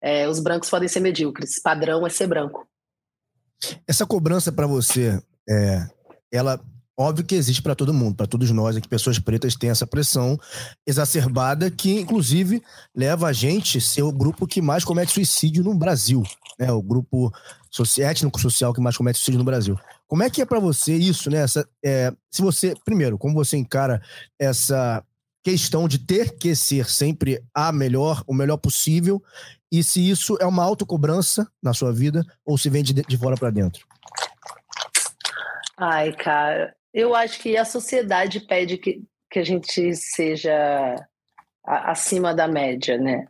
é, os brancos podem ser medíocres. Padrão é ser branco. Essa cobrança para você, é, ela óbvio que existe para todo mundo, para todos nós aqui, pessoas pretas têm essa pressão exacerbada que, inclusive, leva a gente ser o grupo que mais comete suicídio no Brasil, né? O grupo étnico-social que mais comete suicídio no Brasil. Como é que é para você isso, né? Essa, é, se você, primeiro, como você encara essa questão de ter que ser sempre a melhor, o melhor possível, e se isso é uma autocobrança na sua vida ou se vem de, de fora para dentro? Ai, cara, eu acho que a sociedade pede que, que a gente seja acima da média, né?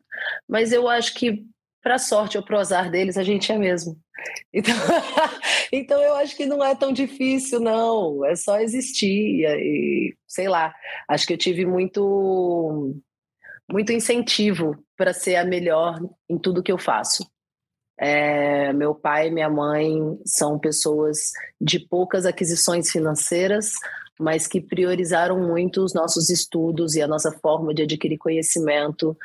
Mas eu acho que, para sorte ou para azar deles, a gente é mesmo. Então, então eu acho que não é tão difícil, não. É só existir. E, sei lá, acho que eu tive muito, muito incentivo para ser a melhor em tudo que eu faço. É, meu pai e minha mãe são pessoas de poucas aquisições financeiras, mas que priorizaram muito os nossos estudos e a nossa forma de adquirir conhecimento,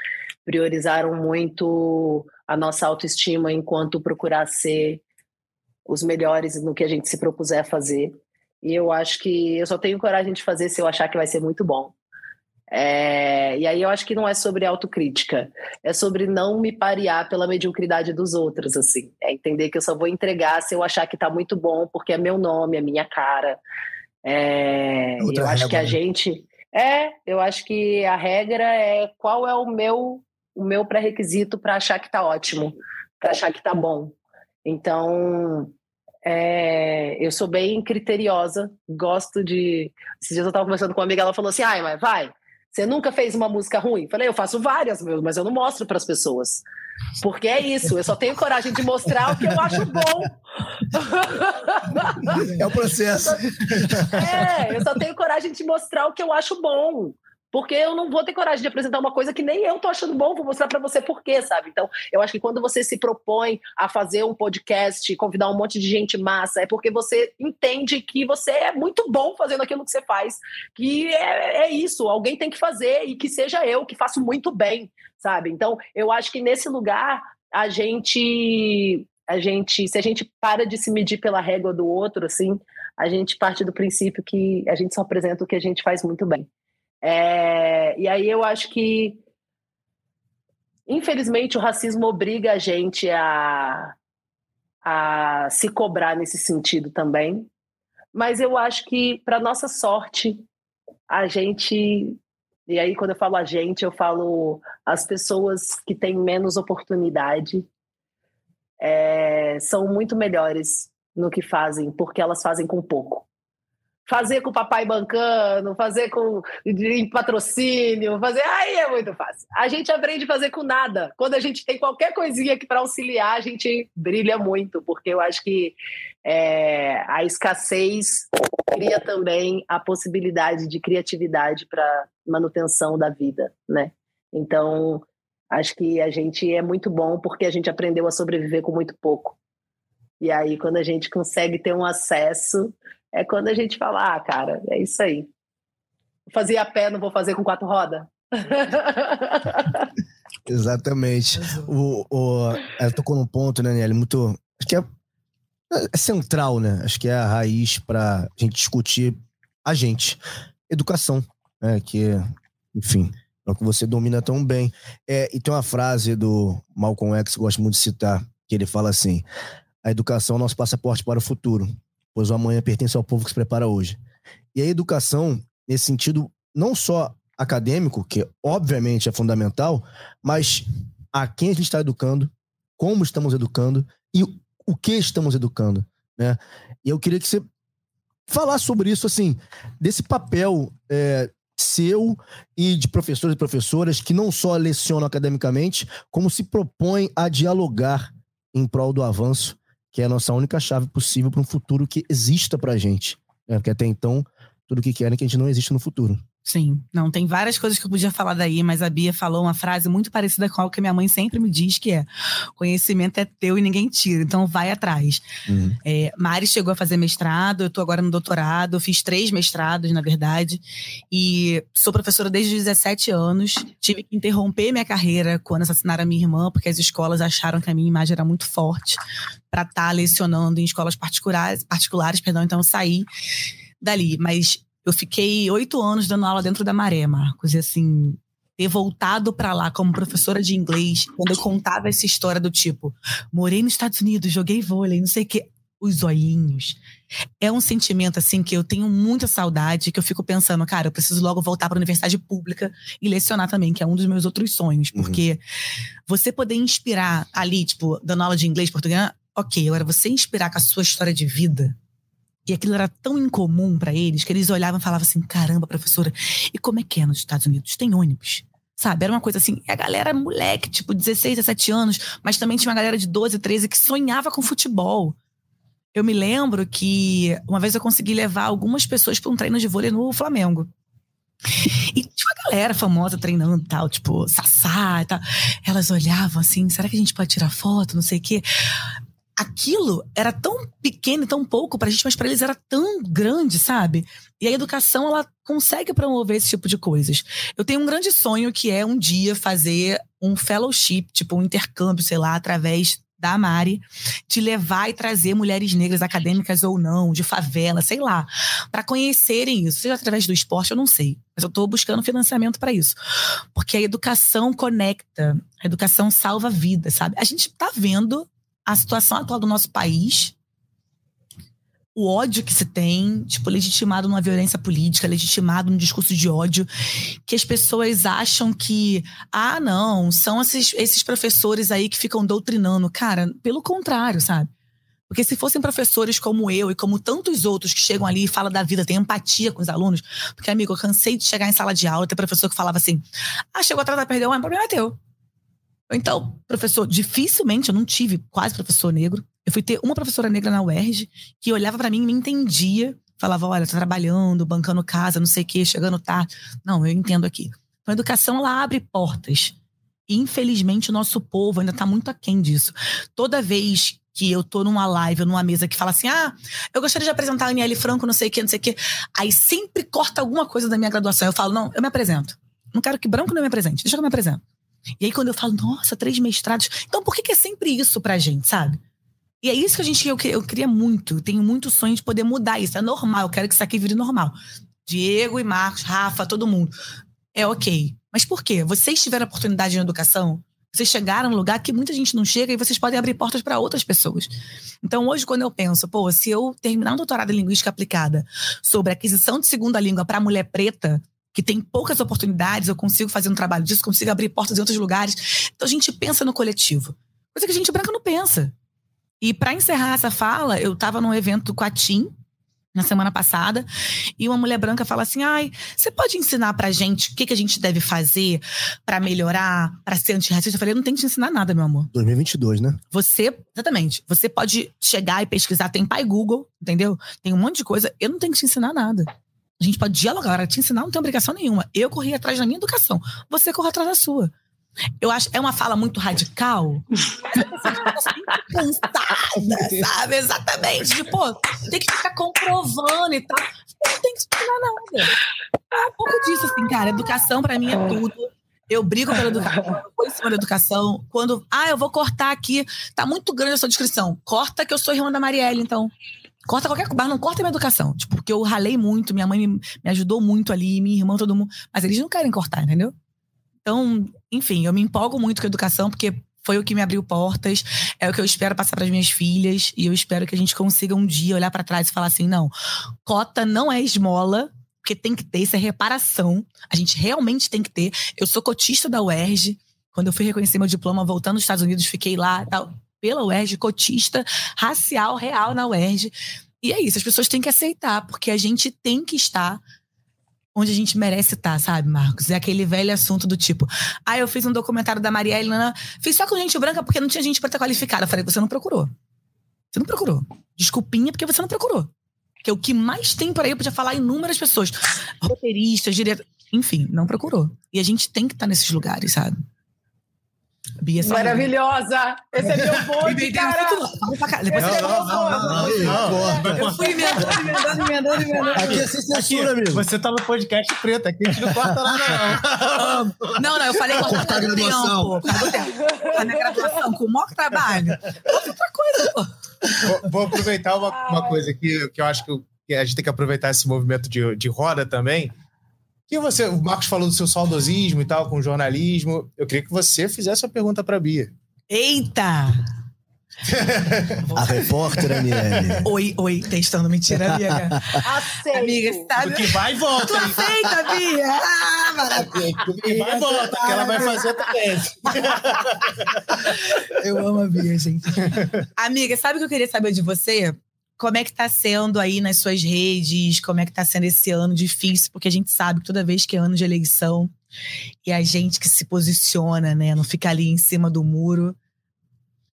priorizaram muito a nossa autoestima enquanto procurar ser os melhores no que a gente se propuser a fazer. E eu acho que eu só tenho coragem de fazer se eu achar que vai ser muito bom. É, e aí eu acho que não é sobre autocrítica, é sobre não me parear pela mediocridade dos outros, assim. É entender que eu só vou entregar se eu achar que tá muito bom, porque é meu nome, é minha cara. É, eu acho que a né? gente. É, eu acho que a regra é qual é o meu o meu pré-requisito para achar que tá ótimo, para achar que tá bom. Então, é, eu sou bem criteriosa, gosto de. Esses dias eu estava conversando com uma amiga, ela falou assim: ai, mas vai, você nunca fez uma música ruim? Falei, eu faço várias, mas eu não mostro para as pessoas. Porque é isso, eu só tenho coragem de mostrar o que eu acho bom. É o processo. É, eu só tenho coragem de mostrar o que eu acho bom porque eu não vou ter coragem de apresentar uma coisa que nem eu tô achando bom, vou mostrar para você por quê, sabe? Então, eu acho que quando você se propõe a fazer um podcast, convidar um monte de gente massa, é porque você entende que você é muito bom fazendo aquilo que você faz, que é, é isso, alguém tem que fazer e que seja eu, que faço muito bem, sabe? Então, eu acho que nesse lugar a gente a gente, se a gente para de se medir pela régua do outro, assim, a gente parte do princípio que a gente só apresenta o que a gente faz muito bem. É, e aí eu acho que, infelizmente, o racismo obriga a gente a, a se cobrar nesse sentido também. Mas eu acho que, para nossa sorte, a gente. E aí, quando eu falo a gente, eu falo as pessoas que têm menos oportunidade é, são muito melhores no que fazem, porque elas fazem com pouco fazer com o papai bancando, fazer com em patrocínio, fazer. Aí é muito fácil. A gente aprende a fazer com nada. Quando a gente tem qualquer coisinha aqui para auxiliar, a gente brilha muito, porque eu acho que é, a escassez cria também a possibilidade de criatividade para manutenção da vida, né? Então, acho que a gente é muito bom porque a gente aprendeu a sobreviver com muito pouco. E aí, quando a gente consegue ter um acesso é quando a gente fala, ah, cara, é isso aí. Fazia a pé, não vou fazer com quatro rodas. Exatamente. O, o, ela tocou num ponto, né, Nelly, muito. Acho que é, é central, né? Acho que é a raiz para a gente discutir a gente. Educação, né? Que, enfim, é o que você domina tão bem. É, e tem uma frase do Malcolm X que eu gosto muito de citar, que ele fala assim: a educação é o nosso passaporte para o futuro pois o amanhã pertence ao povo que se prepara hoje. E a educação, nesse sentido, não só acadêmico, que obviamente é fundamental, mas a quem a gente está educando, como estamos educando e o que estamos educando, né? E eu queria que você falasse sobre isso, assim, desse papel é, seu e de professores e professoras que não só lecionam academicamente, como se propõem a dialogar em prol do avanço que é a nossa única chave possível para um futuro que exista para a gente. Né? Porque até então, tudo que querem é que a gente não existe no futuro. Sim, não, tem várias coisas que eu podia falar daí, mas a Bia falou uma frase muito parecida com a que minha mãe sempre me diz, que é conhecimento é teu e ninguém tira, então vai atrás. Uhum. É, Mari chegou a fazer mestrado, eu tô agora no doutorado, eu fiz três mestrados, na verdade, e sou professora desde os 17 anos, tive que interromper minha carreira quando assassinaram a minha irmã, porque as escolas acharam que a minha imagem era muito forte para estar tá lecionando em escolas particulares, particulares, perdão, então eu saí dali, mas eu fiquei oito anos dando aula dentro da Maré, Marcos. E assim, ter voltado para lá como professora de inglês, quando eu contava essa história do tipo, morei nos Estados Unidos, joguei vôlei, não sei o quê. Os olhinhos. É um sentimento, assim, que eu tenho muita saudade, que eu fico pensando, cara, eu preciso logo voltar para a universidade pública e lecionar também, que é um dos meus outros sonhos. Uhum. Porque uhum. você poder inspirar ali, tipo, dando aula de inglês, português, ok. Agora, você inspirar com a sua história de vida, e aquilo era tão incomum para eles que eles olhavam e falavam assim: caramba, professora, e como é que é nos Estados Unidos? Tem ônibus? Sabe? Era uma coisa assim. A galera moleque, tipo 16, 17 anos, mas também tinha uma galera de 12, 13 que sonhava com futebol. Eu me lembro que uma vez eu consegui levar algumas pessoas para um treino de vôlei no Flamengo. E tinha uma galera famosa treinando tal, tipo, Sassá e tal. Elas olhavam assim, será que a gente pode tirar foto? Não sei o quê aquilo era tão pequeno tão pouco pra gente, mas para eles era tão grande, sabe? E a educação, ela consegue promover esse tipo de coisas. Eu tenho um grande sonho que é um dia fazer um fellowship, tipo um intercâmbio, sei lá, através da Mari, de levar e trazer mulheres negras acadêmicas ou não, de favela, sei lá, para conhecerem isso, seja através do esporte, eu não sei, mas eu estou buscando financiamento para isso. Porque a educação conecta, a educação salva vidas, sabe? A gente está vendo a situação atual do nosso país, o ódio que se tem, tipo, legitimado numa violência política, legitimado num discurso de ódio, que as pessoas acham que, ah, não, são esses, esses professores aí que ficam doutrinando. Cara, pelo contrário, sabe? Porque se fossem professores como eu e como tantos outros que chegam ali e falam da vida, têm empatia com os alunos, porque, amigo, eu cansei de chegar em sala de aula e ter professor que falava assim: ah, chegou atrasado, perdeu, mas o problema é teu. Então, professor, dificilmente eu não tive quase professor negro. Eu fui ter uma professora negra na UERJ que olhava para mim e me entendia. Falava, olha, tá trabalhando, bancando casa, não sei o quê, chegando tarde. Não, eu entendo aqui. Então, a educação, ela abre portas. E, infelizmente, o nosso povo ainda tá muito aquém disso. Toda vez que eu tô numa live ou numa mesa que fala assim: ah, eu gostaria de apresentar a Aniele Franco, não sei o quê, não sei o quê. Aí sempre corta alguma coisa da minha graduação. Eu falo: não, eu me apresento. Não quero que branco não me apresente. Deixa que eu me apresento. E aí, quando eu falo, nossa, três mestrados. Então, por que, que é sempre isso pra gente, sabe? E é isso que a gente, eu, eu queria muito. Tenho muito sonho de poder mudar isso. É normal. Eu quero que isso aqui vire normal. Diego e Marcos, Rafa, todo mundo. É ok. Mas por quê? Vocês tiveram oportunidade na educação? Vocês chegaram num lugar que muita gente não chega e vocês podem abrir portas para outras pessoas. Então, hoje, quando eu penso, pô, se eu terminar um doutorado em linguística aplicada sobre aquisição de segunda língua para mulher preta, que tem poucas oportunidades, eu consigo fazer um trabalho disso, consigo abrir portas em outros lugares. Então a gente pensa no coletivo. Coisa que a gente branca não pensa. E para encerrar essa fala, eu estava num evento com a TIM, na semana passada, e uma mulher branca fala assim: ai, você pode ensinar pra gente o que, que a gente deve fazer para melhorar, para ser antirracista? Eu falei: eu não tenho que te ensinar nada, meu amor. 2022, né? Você, exatamente, você pode chegar e pesquisar, tem pai Google, entendeu? Tem um monte de coisa, eu não tenho que te ensinar nada. A gente pode dialogar, te ensinar não tem obrigação nenhuma. Eu corri atrás da minha educação, você corre atrás da sua. Eu acho é uma fala muito radical, cansada, sabe? Exatamente. Pô, tem que ficar comprovando e tal. Não tem que explicar nada. É um pouco disso, assim, cara. Educação para mim é tudo. Eu brigo pela educação, eu vou em cima da educação. Quando, ah, eu vou cortar aqui, tá muito grande a sua descrição. Corta que eu sou irmã da Marielle, então. Corta qualquer coisa, não corta minha educação. Tipo, porque eu ralei muito, minha mãe me, me ajudou muito ali, minha irmã, todo mundo. Mas eles não querem cortar, entendeu? Então, enfim, eu me empolgo muito com a educação, porque foi o que me abriu portas, é o que eu espero passar para as minhas filhas, e eu espero que a gente consiga um dia olhar para trás e falar assim: não, cota não é esmola, porque tem que ter, isso é reparação. A gente realmente tem que ter. Eu sou cotista da UERJ. Quando eu fui reconhecer meu diploma voltando dos Estados Unidos, fiquei lá, tal pela UERJ, cotista racial real na UERJ. E é isso, as pessoas têm que aceitar, porque a gente tem que estar onde a gente merece estar, sabe, Marcos? É aquele velho assunto do tipo, ah, eu fiz um documentário da Maria Helena, fiz só com gente branca porque não tinha gente preta qualificada. Eu falei, você não procurou. Você não procurou. Desculpinha porque você não procurou. Porque o que mais tem por aí, eu podia falar inúmeras pessoas. Roteiristas, diretores. enfim, não procurou. E a gente tem que estar nesses lugares, sabe? Bia Maravilhosa! Esse é meu bonde, cara! Depois não, não, Eu fui emendando, emendando, emendando, emendando. Aqui é sem censura, amigo. Você tá no podcast preto, aqui a gente não corta nada, não. Não, não, eu falei cortar a graduação. A minha graduação, com o maior trabalho. Outra coisa, pô. Vou, vou aproveitar uma, uma coisa aqui, que eu acho que, que a gente tem que aproveitar esse movimento de, de roda também que você, o Marcos falou do seu saudosismo e tal, com jornalismo. Eu queria que você fizesse uma pergunta para Bia. Eita! A repórter, Aniele. Oi, oi, testando mentira, amiga. Aceito. Amiga, sabe? que vai e volta. Tu aceita, Bia? Ah, maravilha. que vai e volta, que ela vai fazer também. Eu amo a Bia, gente. Amiga, sabe o que eu queria saber de você? Como é que tá sendo aí nas suas redes? Como é que tá sendo esse ano difícil? Porque a gente sabe que toda vez que é ano de eleição e a gente que se posiciona, né, não fica ali em cima do muro,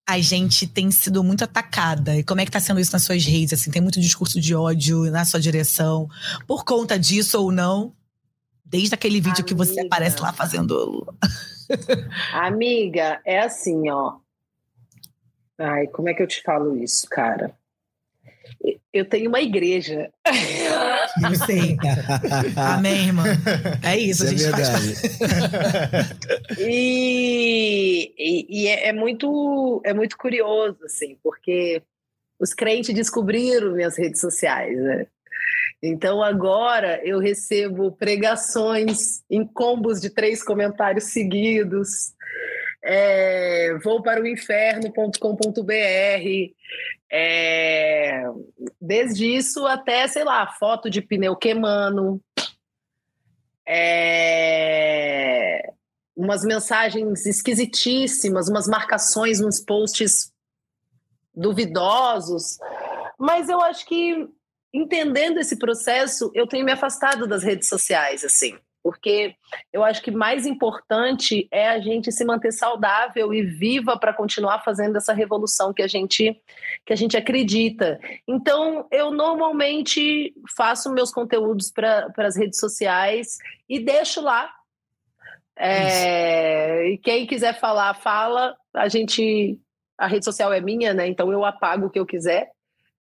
a gente tem sido muito atacada. E como é que tá sendo isso nas suas redes? Assim, tem muito discurso de ódio na sua direção por conta disso ou não? Desde aquele vídeo Amiga. que você aparece lá fazendo. Amiga, é assim, ó. Ai, como é que eu te falo isso, cara? Eu tenho uma igreja. Sei. Amém, irmã. É isso, isso a é gente é faz. e, e, e é, é, muito, é muito curioso, assim, porque os crentes descobriram minhas redes sociais, né? Então agora eu recebo pregações em combos de três comentários seguidos. É, vou para o inferno.com.br. É, desde isso até, sei lá, foto de pneu queimando. É, umas mensagens esquisitíssimas, umas marcações nos posts duvidosos. Mas eu acho que entendendo esse processo, eu tenho me afastado das redes sociais, assim porque eu acho que mais importante é a gente se manter saudável e viva para continuar fazendo essa revolução que a gente que a gente acredita. Então, eu normalmente faço meus conteúdos para as redes sociais e deixo lá. É, e quem quiser falar, fala. A gente a rede social é minha, né? Então eu apago o que eu quiser.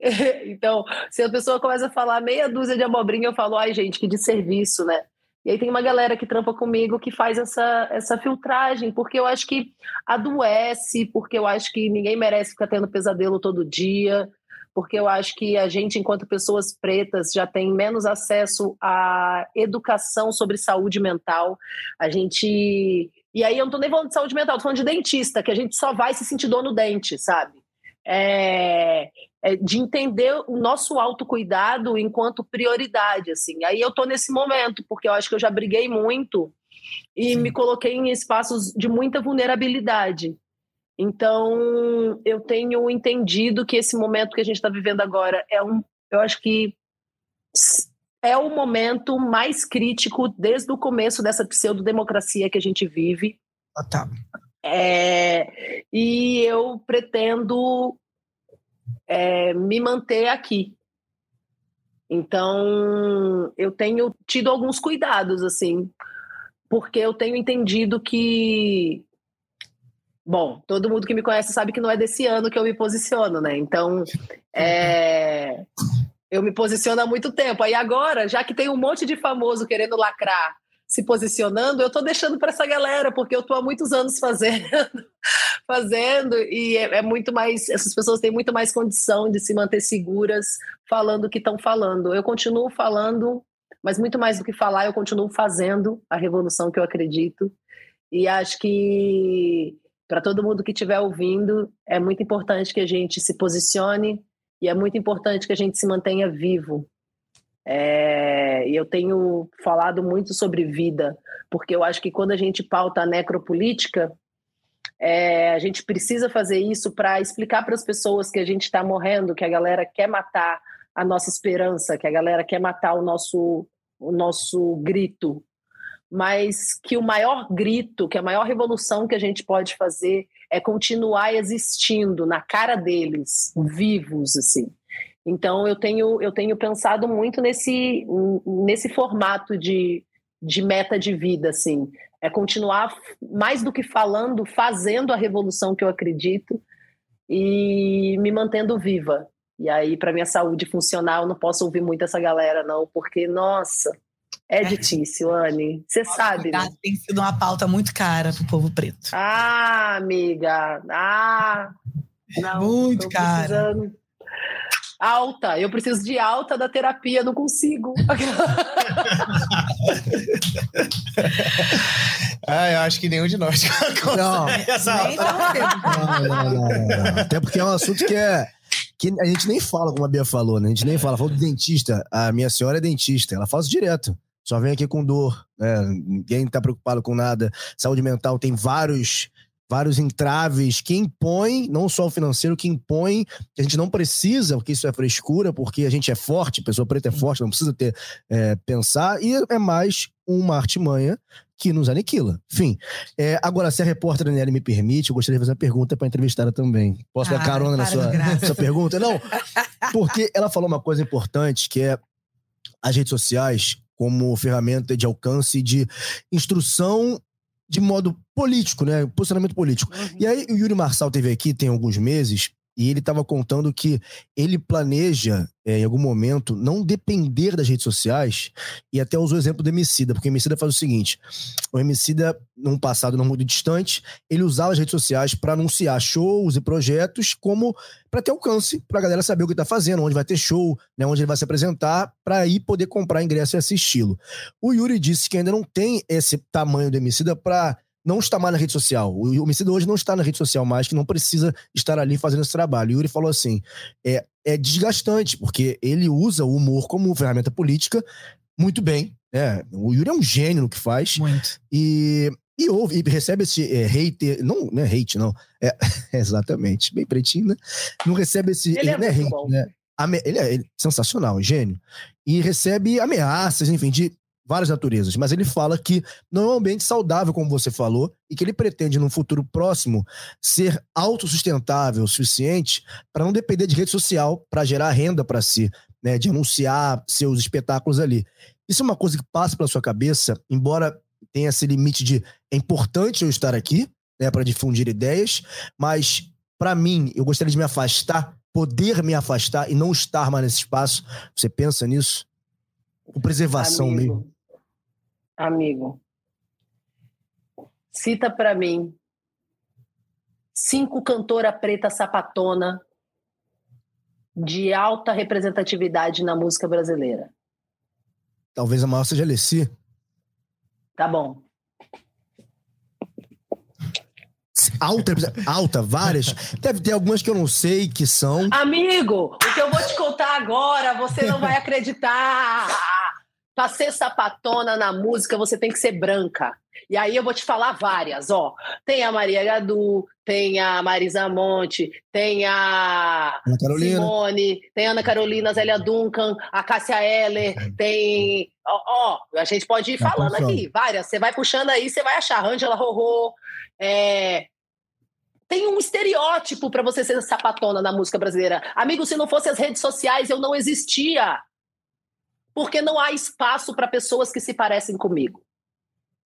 então, se a pessoa começa a falar meia dúzia de abobrinha, eu falo, ai, gente, que desserviço, né? E aí tem uma galera que trampa comigo que faz essa, essa filtragem, porque eu acho que adoece, porque eu acho que ninguém merece ficar tendo pesadelo todo dia, porque eu acho que a gente, enquanto pessoas pretas, já tem menos acesso à educação sobre saúde mental. A gente. E aí eu não tô nem falando de saúde mental, tô falando de dentista, que a gente só vai se sentir dor no dente, sabe? É, é, de entender o nosso autocuidado enquanto prioridade, assim. Aí eu tô nesse momento, porque eu acho que eu já briguei muito e Sim. me coloquei em espaços de muita vulnerabilidade. Então, eu tenho entendido que esse momento que a gente está vivendo agora é um, eu acho que é o momento mais crítico desde o começo dessa pseudo-democracia que a gente vive. Tá. É, e eu pretendo é, me manter aqui. Então, eu tenho tido alguns cuidados, assim, porque eu tenho entendido que. Bom, todo mundo que me conhece sabe que não é desse ano que eu me posiciono, né? Então, é, eu me posiciono há muito tempo. Aí agora, já que tem um monte de famoso querendo lacrar se posicionando, eu estou deixando para essa galera, porque eu estou há muitos anos fazendo, fazendo, e é, é, muito mais, essas pessoas têm muito mais condição de se manter seguras falando o que estão falando. Eu continuo falando, mas muito mais do que falar, eu continuo fazendo a revolução que eu acredito. E acho que para todo mundo que estiver ouvindo, é muito importante que a gente se posicione e é muito importante que a gente se mantenha vivo, é, eu tenho falado muito sobre vida, porque eu acho que quando a gente pauta a necropolítica, é, a gente precisa fazer isso para explicar para as pessoas que a gente está morrendo, que a galera quer matar a nossa esperança, que a galera quer matar o nosso, o nosso grito, mas que o maior grito, que a maior revolução que a gente pode fazer é continuar existindo na cara deles, vivos, assim. Então eu tenho, eu tenho pensado muito nesse, nesse formato de, de meta de vida, assim. É continuar, mais do que falando, fazendo a revolução que eu acredito e me mantendo viva. E aí, para minha saúde funcionar, eu não posso ouvir muito essa galera, não, porque, nossa, é, é difícil, Anne. Você sabe. Né? Tem sido uma pauta muito cara pro povo preto. Ah, amiga. Ah. Não, muito cara. Alta, eu preciso de alta da terapia, não consigo. ah, eu acho que nenhum de nós não. essa não, não, não, não, Até porque é um assunto que é que a gente nem fala, como a Bia falou, né? A gente nem fala. Falou do dentista. A minha senhora é dentista, ela faz direto. Só vem aqui com dor, né? Ninguém tá preocupado com nada. Saúde mental tem vários vários entraves que impõem, não só o financeiro, que impõem que a gente não precisa, porque isso é frescura, porque a gente é forte, pessoa preta é forte, não precisa ter é, pensar, e é mais uma artimanha que nos aniquila. Enfim, é, agora, se a repórter Daniela me permite, eu gostaria de fazer uma pergunta para entrevistada também. Posso dar ah, carona na sua, sua pergunta? Não, porque ela falou uma coisa importante, que é as redes sociais como ferramenta de alcance de instrução de modo político, né? Posicionamento político. Uhum. E aí o Yuri Marçal teve aqui tem alguns meses e ele estava contando que ele planeja, é, em algum momento, não depender das redes sociais, e até usou o exemplo do Emicida, porque o Emicida faz o seguinte: o Emicida, num passado não muito distante, ele usava as redes sociais para anunciar shows e projetos como para ter alcance, para a galera saber o que está fazendo, onde vai ter show, né, onde ele vai se apresentar, para aí poder comprar ingresso e assisti-lo. O Yuri disse que ainda não tem esse tamanho do Emicida para não está mais na rede social. O homicídio hoje não está na rede social mais, que não precisa estar ali fazendo esse trabalho. E o Yuri falou assim: é, é desgastante, porque ele usa o humor como ferramenta política muito bem. É, o Yuri é um gênio no que faz. Muito. E, e ouve, e recebe esse é, hate, não, não é hate, não. É, exatamente, bem pretinho, né? Não recebe esse. Ele, ele é, não é hate, bom. né? Ele é, ele é sensacional, gênio. E recebe ameaças, enfim, de várias naturezas, mas ele fala que não é um ambiente saudável, como você falou, e que ele pretende, num futuro próximo, ser autossustentável o suficiente para não depender de rede social para gerar renda para si, né, de anunciar seus espetáculos ali. Isso é uma coisa que passa pela sua cabeça, embora tenha esse limite de é importante eu estar aqui, né, para difundir ideias, mas para mim, eu gostaria de me afastar, poder me afastar e não estar mais nesse espaço. Você pensa nisso? Com preservação Amigo, mesmo amigo, cita para mim cinco cantora preta sapatona de alta representatividade na música brasileira. Talvez a maior seja a Alessi. Tá bom. Alta, alta, várias. Deve ter algumas que eu não sei que são. Amigo, o que eu vou te contar agora, você não vai acreditar. Para ser sapatona na música, você tem que ser branca. E aí eu vou te falar várias, ó. Tem a Maria Gadu, tem a Marisa Monte, tem a Simone, tem a Ana Carolina, Zélia Duncan, a Cássia Eller, tem. Ó, ó, a gente pode ir falando aqui, várias. Você vai puxando aí, você vai achar. Angela Rorô. É... Tem um estereótipo para você ser sapatona na música brasileira. Amigo, se não fosse as redes sociais, eu não existia porque não há espaço para pessoas que se parecem comigo.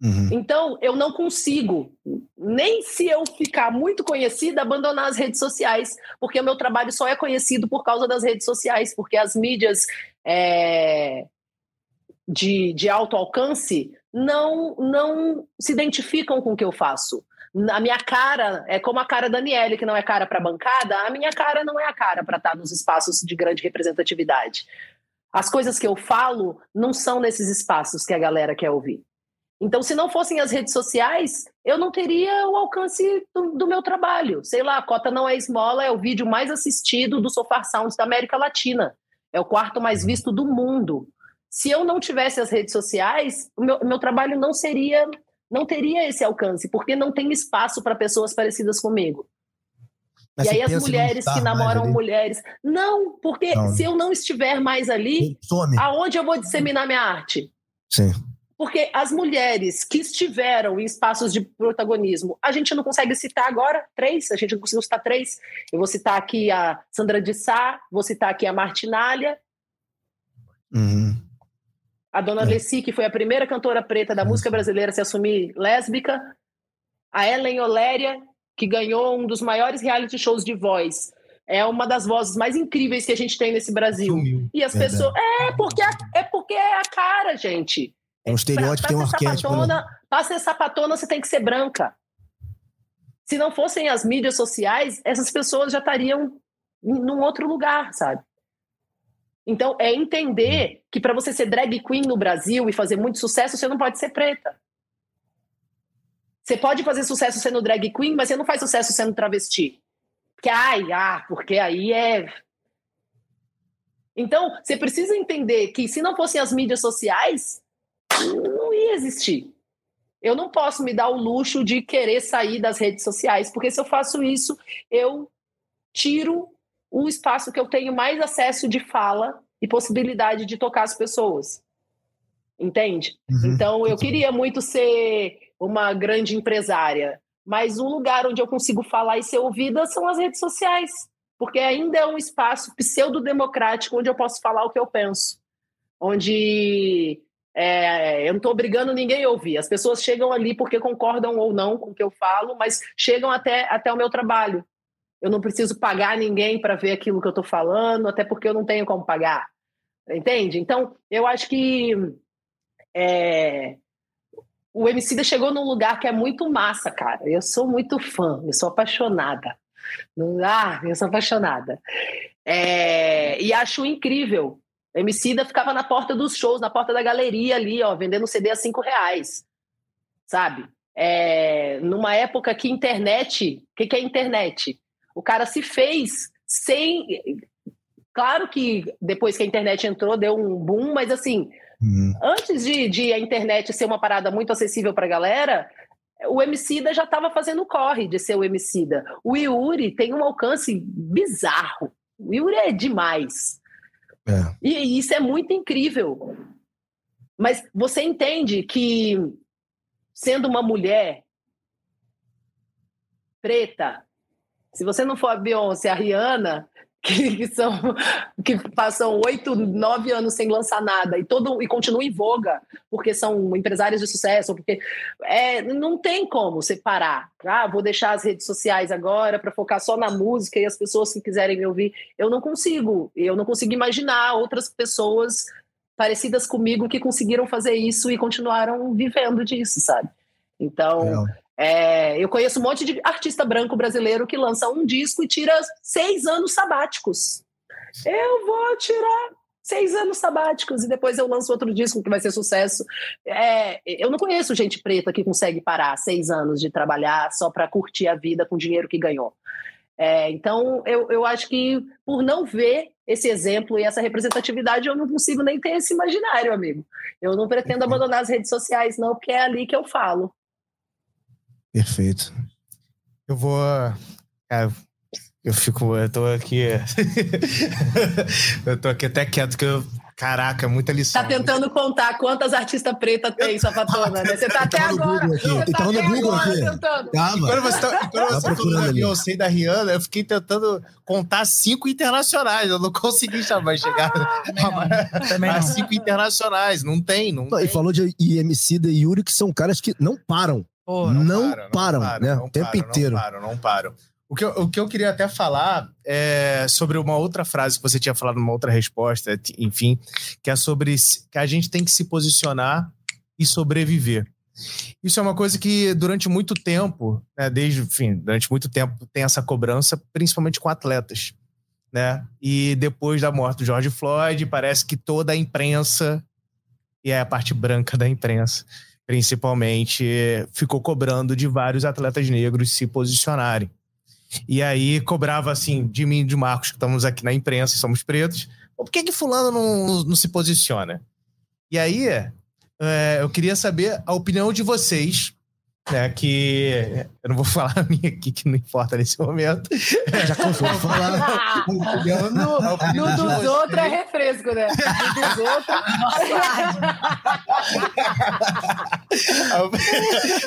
Uhum. Então, eu não consigo, nem se eu ficar muito conhecida, abandonar as redes sociais, porque o meu trabalho só é conhecido por causa das redes sociais, porque as mídias é, de, de alto alcance não, não se identificam com o que eu faço. A minha cara é como a cara da Daniele, que não é cara para bancada, a minha cara não é a cara para estar nos espaços de grande representatividade. As coisas que eu falo não são nesses espaços que a galera quer ouvir. Então, se não fossem as redes sociais, eu não teria o alcance do, do, meu trabalho. Sei lá, a Cota Não É Esmola é o vídeo mais assistido do Sofar Sounds da América Latina. É o quarto mais visto do mundo. Se eu não tivesse as redes sociais, o meu, meu trabalho não seria, não teria esse alcance, porque não tem espaço para pessoas parecidas comigo. Mas e aí as mulheres que namoram mulheres. Não, porque não. se eu não estiver mais ali, Some. aonde eu vou disseminar minha arte? Sim. Porque as mulheres que estiveram em espaços de protagonismo, a gente não consegue citar agora três, a gente não conseguiu citar três. Eu vou citar aqui a Sandra de Sá, vou citar aqui a Martinalha. Uhum. A dona É. Leci, que foi a primeira cantora preta da música brasileira a se assumir lésbica. A Ellen Oléria, que ganhou um dos maiores reality shows de voz. É uma das vozes mais incríveis que a gente tem nesse Brasil. Sumiu. E as Verdade. pessoas. É porque, a- é porque é a cara, gente. É um estereótipo, tem um Pra- pra ser arquétipo. né? sapatona, Pra ser sapatona, você tem que ser branca. Se não fossem as mídias sociais, essas pessoas já estariam num outro lugar, sabe? Então, é entender que para você ser drag queen no Brasil e fazer muito sucesso, você não pode ser preta. Você pode fazer sucesso sendo drag queen, mas você não faz sucesso sendo travesti. Porque, ai, ah, porque aí é. Então, você precisa entender que se não fossem as mídias sociais, não ia existir. Eu não posso me dar o luxo de querer sair das redes sociais, porque se eu faço isso, eu tiro o espaço que eu tenho mais acesso de fala e possibilidade de tocar as pessoas. Entende? Uhum. Então, eu queria muito ser uma grande empresária, mas o lugar onde eu consigo falar e ser ouvida são as redes sociais, porque ainda é um espaço pseudo-democrático onde eu posso falar o que eu penso, onde é, eu não estou obrigando ninguém a ouvir. As pessoas chegam ali porque concordam ou não com o que eu falo, mas chegam até, até o meu trabalho. Eu não preciso pagar ninguém para ver aquilo que eu estou falando, até porque eu não tenho como pagar. Entende? Então, eu acho que é, o Emicida chegou num lugar que é muito massa, cara. Eu sou muito fã, eu sou apaixonada. Ah, eu sou apaixonada. É, e acho incrível. Emicida ficava na porta dos shows, na porta da galeria ali, ó, vendendo CD a cinco reais, sabe? É, numa época que internet, o que, que é internet? O cara se fez sem. Claro que depois que a internet entrou deu um boom, mas assim, Uhum. antes de, de a internet ser uma parada muito acessível para a galera, o Emicida já estava fazendo corre de ser o Emicida. O Yuri tem um alcance bizarro. O Yuri é demais. É. E, e isso é muito incrível. Mas você entende que, sendo uma mulher preta, se você não for a Beyoncé, a Rihanna, que, que são que passam oito, nove anos sem lançar nada e todo e continuam em voga porque são empresários de sucesso, porque é, não tem como separar. Ah, vou deixar as redes sociais agora para focar só na música e as pessoas que quiserem me ouvir. Eu não consigo. Eu não consigo imaginar outras pessoas parecidas comigo que conseguiram fazer isso e continuaram vivendo disso, sabe? Então, eu conheço um monte de artista branco brasileiro que lança um disco e tira seis anos sabáticos. Eu vou tirar seis anos sabáticos e depois eu lanço outro disco que vai ser sucesso. É, eu não conheço gente preta que consegue parar seis anos de trabalhar só para curtir a vida com o dinheiro que ganhou. É, então, eu, eu acho que por não ver esse exemplo e essa representatividade, eu não consigo nem ter esse imaginário, amigo. Eu não pretendo abandonar as redes sociais, não, porque é ali que eu falo. Perfeito. Eu vou. Cara, eu fico. Eu tô aqui. eu tô aqui até quieto, que eu. Caraca, muita lição. Tá tentando contar quantas artistas pretas tem, sapatona, né? Você tá até Tava no agora. Você tá tava no até Google agora aqui. tentando. Calma. Quando você, tá, quando Tá você falou da. Beyoncé e da Rihanna, eu fiquei tentando contar cinco internacionais. Eu não consegui chamar, chegar Também a não. cinco internacionais. Não tem, não Não, tem. E falou de IMC da Yuri, que são caras que não param. Pô, não, param, param, né? não o tempo param, inteiro. Não param, não param. O que, eu, o que eu queria até falar é sobre uma outra frase que você tinha falado numa outra resposta, enfim, que é sobre que a gente tem que se posicionar e sobreviver. Isso é uma coisa que durante muito tempo, né, desde, enfim, durante muito tempo tem essa cobrança, principalmente com atletas, né? E depois da morte do George Floyd, parece que toda a imprensa e é a parte branca da imprensa, principalmente, ficou cobrando de vários atletas negros se posicionarem. E aí cobrava assim de mim e de Marcos, que estamos aqui na imprensa, somos pretos. Por que, que fulano não, não se posiciona? E aí é, eu queria saber a opinião de vocês, né? Que eu não vou falar a minha aqui, que não importa nesse momento. Já cansou de falar. A opinião No de dos vocês. outros é refresco, né? No dos outros. a, op-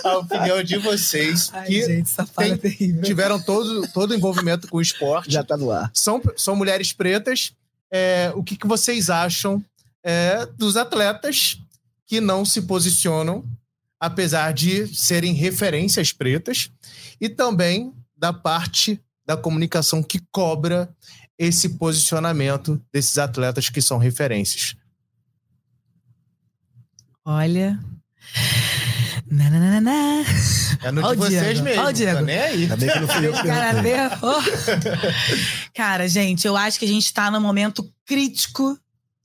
a opinião de vocês Ai, que gente, tem- é terrível. tiveram todo todo envolvimento com o esporte. Já tá no ar. São, são mulheres pretas. É, o que, que vocês acham é, dos atletas que não se posicionam, apesar de serem referências pretas, e também da parte da comunicação que cobra esse posicionamento desses atletas que são referências. Olha. Nananana. É no de Ó o vocês Diego, mesmo. ó o Diego. Tá nem aí. Ainda bem que não fui eu que Cara? Oh. Cara, gente, eu acho que a gente tá num momento crítico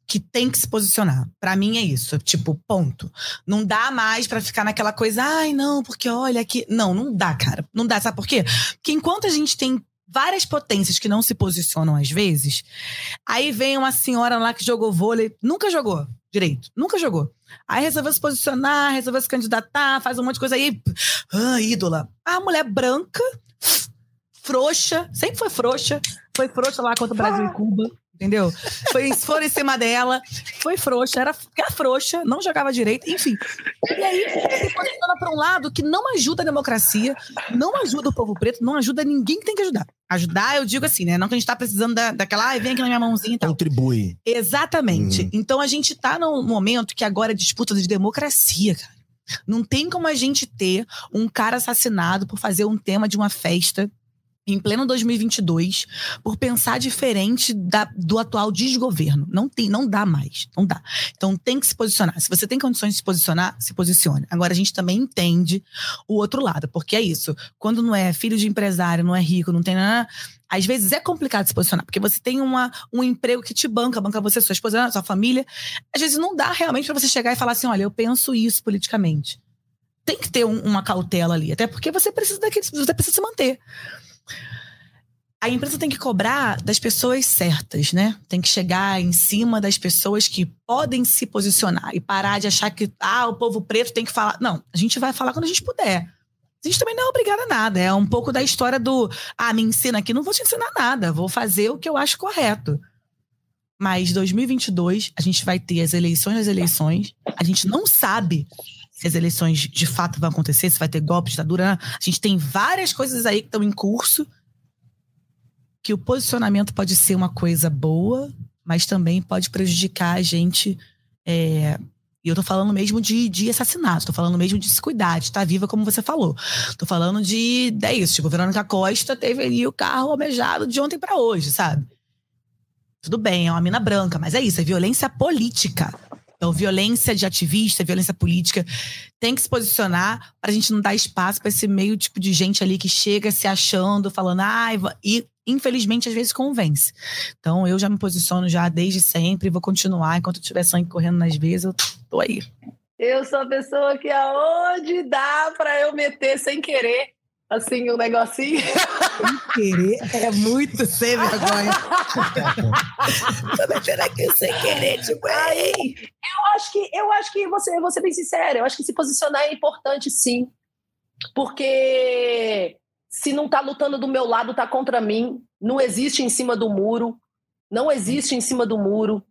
que tem que se posicionar. Pra mim é isso, tipo, ponto. Não dá mais pra ficar naquela coisa, ai, não, porque olha aqui. Não, não dá, cara. Não dá, sabe por quê? Porque enquanto a gente tem várias potências que não se posicionam às vezes, aí vem uma senhora lá que jogou vôlei, nunca jogou direito, nunca jogou. Aí resolveu se posicionar, resolveu se candidatar, faz um monte de coisa aí. Ah, ídola. A mulher branca, frouxa, sempre foi frouxa, foi frouxa lá contra o Brasil e Cuba. Entendeu? Foi, foram em cima dela, foi frouxa, era, era frouxa, não jogava direito, enfim. E aí posiciona para um lado que não ajuda a democracia, não ajuda o povo preto, não ajuda ninguém que tem que ajudar. Ajudar, eu digo assim, né? Não que a gente tá precisando da, daquela, ai, vem aqui na minha mãozinha e tal. Contribui. Exatamente. Uhum. Então a gente tá num momento que agora é disputa de democracia, cara. Não tem como a gente ter um cara assassinado por fazer um tema de uma festa em pleno 2022 por pensar diferente da- do atual desgoverno. Não tem, não dá mais, não dá. Então tem que se posicionar. Se você tem condições de se posicionar, se posicione. Agora a gente também entende o outro lado, porque é isso. Quando não é filho de empresário, não é rico, não tem nada, às vezes é complicado se posicionar, porque você tem uma, um emprego que te banca, banca você, sua esposa, sua família. Às vezes não dá realmente pra você chegar e falar assim: olha, eu penso isso politicamente. Tem que ter um- uma cautela ali, até porque você precisa daquele, você precisa se manter. A empresa tem que cobrar das pessoas certas, né? Tem que chegar em cima das pessoas que podem se posicionar e parar de achar que ah, o povo preto tem que falar. Não, a gente vai falar quando a gente puder. A gente também não é obrigada a nada. É um pouco da história do ah, me ensina aqui, não vou te ensinar nada, vou fazer o que eu acho correto. Mas 2022, a gente vai ter as eleições das eleições. A gente não sabe se as eleições de fato vão acontecer, se vai ter golpe, ditadura. A gente tem várias coisas aí que estão em curso. Que o posicionamento pode ser uma coisa boa, mas também pode prejudicar a gente. é, E eu tô falando mesmo de, de assassinato, tô falando mesmo de se cuidar, de estar viva, como você falou. Tô falando de. É isso, tipo, Verônica Costa teve ali o carro almejado de ontem pra hoje, sabe? Tudo bem, é uma mina branca, mas é isso, é violência política. Então, violência de ativista, violência política, tem que se posicionar pra gente não dar espaço pra esse meio tipo de gente ali que chega se achando, falando, ai, va-" e infelizmente às vezes convence. Então, eu já me posiciono já desde sempre, vou continuar, enquanto tiver sangue correndo nas veias, eu tô aí. Eu sou a pessoa que aonde dá pra eu meter sem querer, assim, um negocinho. Querer é muito sem vergonha. Tô metendo aqui sem querer, tipo, Aí, eu acho que, eu acho que você, vou ser bem sincera, eu acho que se posicionar é importante sim. Porque se não tá lutando do meu lado, tá contra mim. Não existe em cima do muro. Não existe em cima do muro.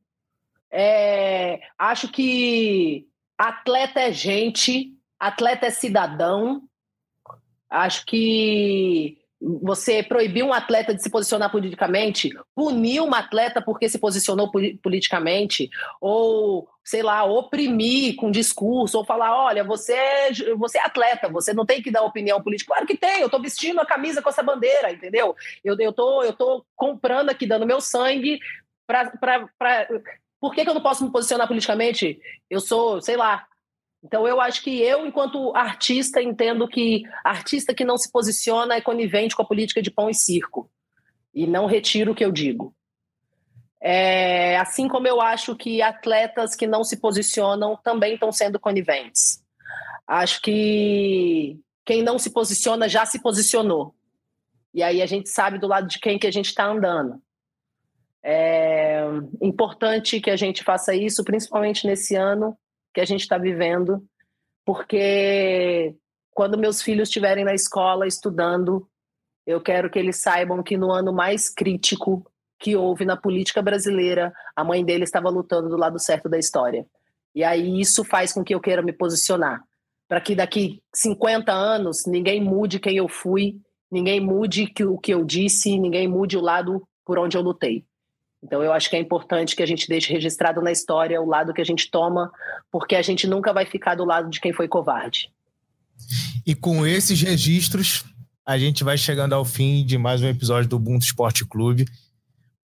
É, acho que atleta é gente, atleta é cidadão. Acho que você proibir um atleta de se posicionar politicamente, punir um atleta porque se posicionou poli- politicamente, ou, sei lá, oprimir com discurso, ou falar: olha, você é, você é atleta, você não tem que dar opinião política. Claro que tem, eu tô vestindo a camisa com essa bandeira, entendeu? Eu, eu, tô, eu tô comprando aqui, dando meu sangue pra, pra... Por que, que eu não posso me posicionar politicamente? Eu sou, sei lá, então, eu acho que eu, enquanto artista, entendo que artista que não se posiciona é conivente com a política de pão e circo. E não retiro o que eu digo. É, assim como eu acho que atletas que não se posicionam também estão sendo coniventes. Acho que quem não se posiciona já se posicionou. E aí a gente sabe do lado de quem que a gente está andando. É importante que a gente faça isso, principalmente nesse ano que a gente está vivendo, porque quando meus filhos estiverem na escola estudando, eu quero que eles saibam que no ano mais crítico que houve na política brasileira, a mãe dele estava lutando do lado certo da história. E aí isso faz com que eu queira me posicionar, para que daqui 50 anos ninguém mude quem eu fui, ninguém mude o que eu disse, ninguém mude o lado por onde eu lutei. Então eu acho que é importante que a gente deixe registrado na história o lado que a gente toma, porque a gente nunca vai ficar do lado de quem foi covarde. E com esses registros, a gente vai chegando ao fim de mais um episódio do Ubuntu Esporte Clube.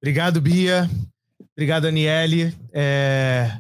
Obrigado, Bia. Obrigado, Aniele. É...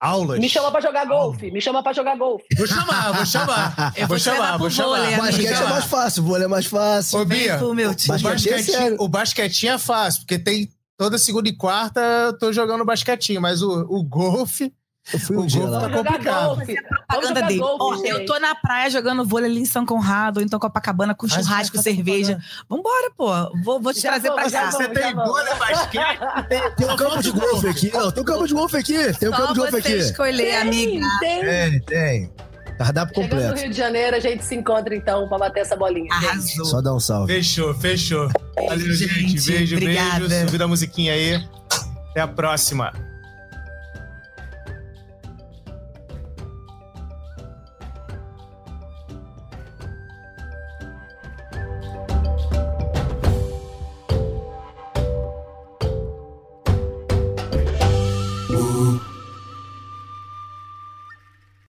Aulas. Me chama para jogar golfe. Me chama para jogar golfe. Vou chamar, vou chamar. Eu vou vou chamar, vou vôlei, chamar. O basquete Vou é mais fácil, o vôlei é mais fácil. Ô, Bia, o Basquete é o basquetinho é fácil, porque tem toda segunda e quarta eu tô jogando basquetinho, mas o, o golfe, Eu fui o um dia golfe lá. tá complicado. golfe. Propaganda dele. golfe, Ó, gente. eu tô na praia jogando vôlei ali em São Conrado, ou então Copacabana com Faz- churrasco, cerveja. Vambora, pô. Vou, vou te Já trazer vou, pra cá. vou. Você tem vôlei, basquete, Tem um campo de golfe aqui. Não, tem um campo de golfe aqui. Tem um campo de golfe aqui. escolher, amiga. Tem. Tem, tem. Cardápio Chegando no. Rio de Janeiro, a gente se encontra então para bater essa bolinha. Arrasou. Só dá um salve. Fechou, fechou. Valeu, gente. gente. Beijo, Obrigada. beijo. Subir a musiquinha aí. Até a próxima.